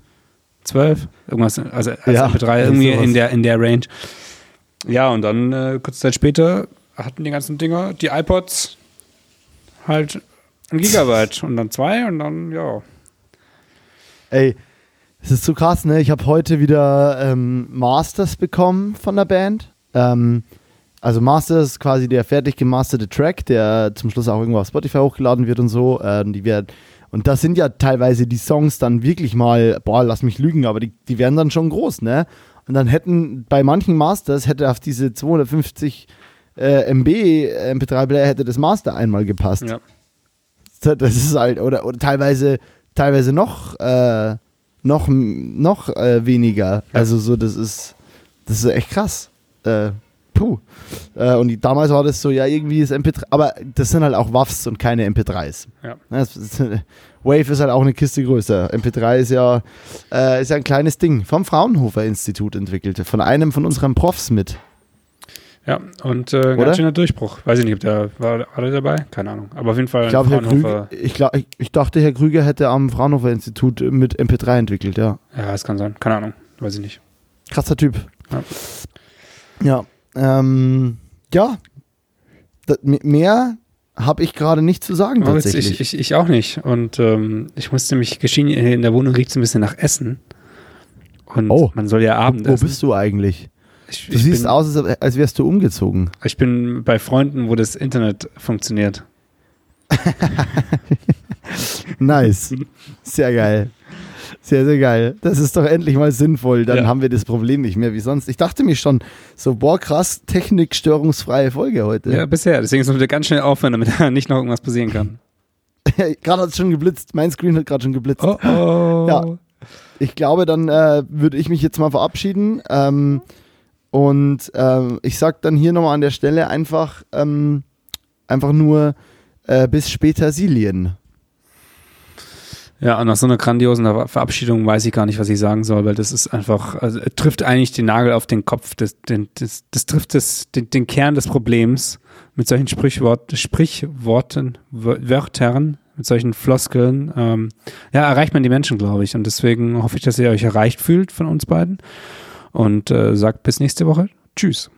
12, irgendwas, also als ja, MP3 irgendwie in der, in der Range. Ja, und dann äh, kurze Zeit später hatten die ganzen Dinger, die iPods, halt ein Gigabyte und dann zwei und dann, ja.
Ey, es ist so krass, ne? Ich habe heute wieder ähm, Masters bekommen von der Band. Ähm, also Masters ist quasi der fertig gemasterte Track, der zum Schluss auch irgendwo auf Spotify hochgeladen wird und so. Ähm, die werden und das sind ja teilweise die Songs dann wirklich mal, boah, lass mich lügen, aber die, die werden dann schon groß, ne? Und dann hätten bei manchen Masters hätte auf diese 250 äh, MB MP3-Player hätte das Master einmal gepasst. Ja. Das ist halt, oder, oder teilweise, teilweise noch, äh, noch, noch äh, weniger. Ja. Also so, das ist, das ist echt krass. Puh. Äh, und die, damals war das so, ja, irgendwie ist MP3, aber das sind halt auch WAFs und keine MP3s. Ja. Das, das, Wave ist halt auch eine Kiste größer. MP3 ist ja, äh, ist ja ein kleines Ding vom Fraunhofer Institut entwickelt, von einem von unseren Profs mit.
Ja, und äh, ganz schöner Durchbruch. Weiß ich nicht, ob der war, war der dabei? Keine Ahnung. Aber auf jeden Fall.
Ich, glaub, Herr Krüger, ich, glaub, ich, ich, dachte, Herr Krüger hätte am Fraunhofer Institut mit MP3 entwickelt, ja.
Ja, das kann sein. Keine Ahnung. Weiß ich nicht.
Krasser Typ. Ja. Ja, ähm, ja, das, mehr habe ich gerade nicht zu sagen tatsächlich.
Ich, ich, ich, auch nicht. Und ähm, ich musste mich geschehen, in der Wohnung riecht es ein bisschen nach Essen. Und oh, man soll ja Abend
Wo bist du eigentlich? Ich, du siehst bin, aus, als, als wärst du umgezogen.
Ich bin bei Freunden, wo das Internet funktioniert.
nice. Sehr geil. Sehr, sehr geil. Das ist doch endlich mal sinnvoll. Dann ja. haben wir das Problem nicht mehr wie sonst. Ich dachte mir schon, so, boah, krass, technikstörungsfreie Folge heute.
Ja, bisher. Deswegen sollten wir ganz schnell aufhören, damit nicht noch irgendwas passieren kann.
gerade hat es schon geblitzt. Mein Screen hat gerade schon geblitzt.
Oh, oh.
Ja. Ich glaube, dann äh, würde ich mich jetzt mal verabschieden. Ähm, und ähm, ich sag dann hier nochmal an der Stelle einfach, ähm, einfach nur äh, bis später Silien.
Ja, und nach so einer grandiosen Verabschiedung weiß ich gar nicht, was ich sagen soll, weil das ist einfach, also trifft eigentlich den Nagel auf den Kopf. Das, das, das, das trifft das, den, den, Kern des Problems mit solchen Sprichwort, Sprichworten, Wörtern, mit solchen Floskeln. Ähm, ja, erreicht man die Menschen, glaube ich. Und deswegen hoffe ich, dass ihr euch erreicht fühlt von uns beiden. Und äh, sagt bis nächste Woche. Tschüss.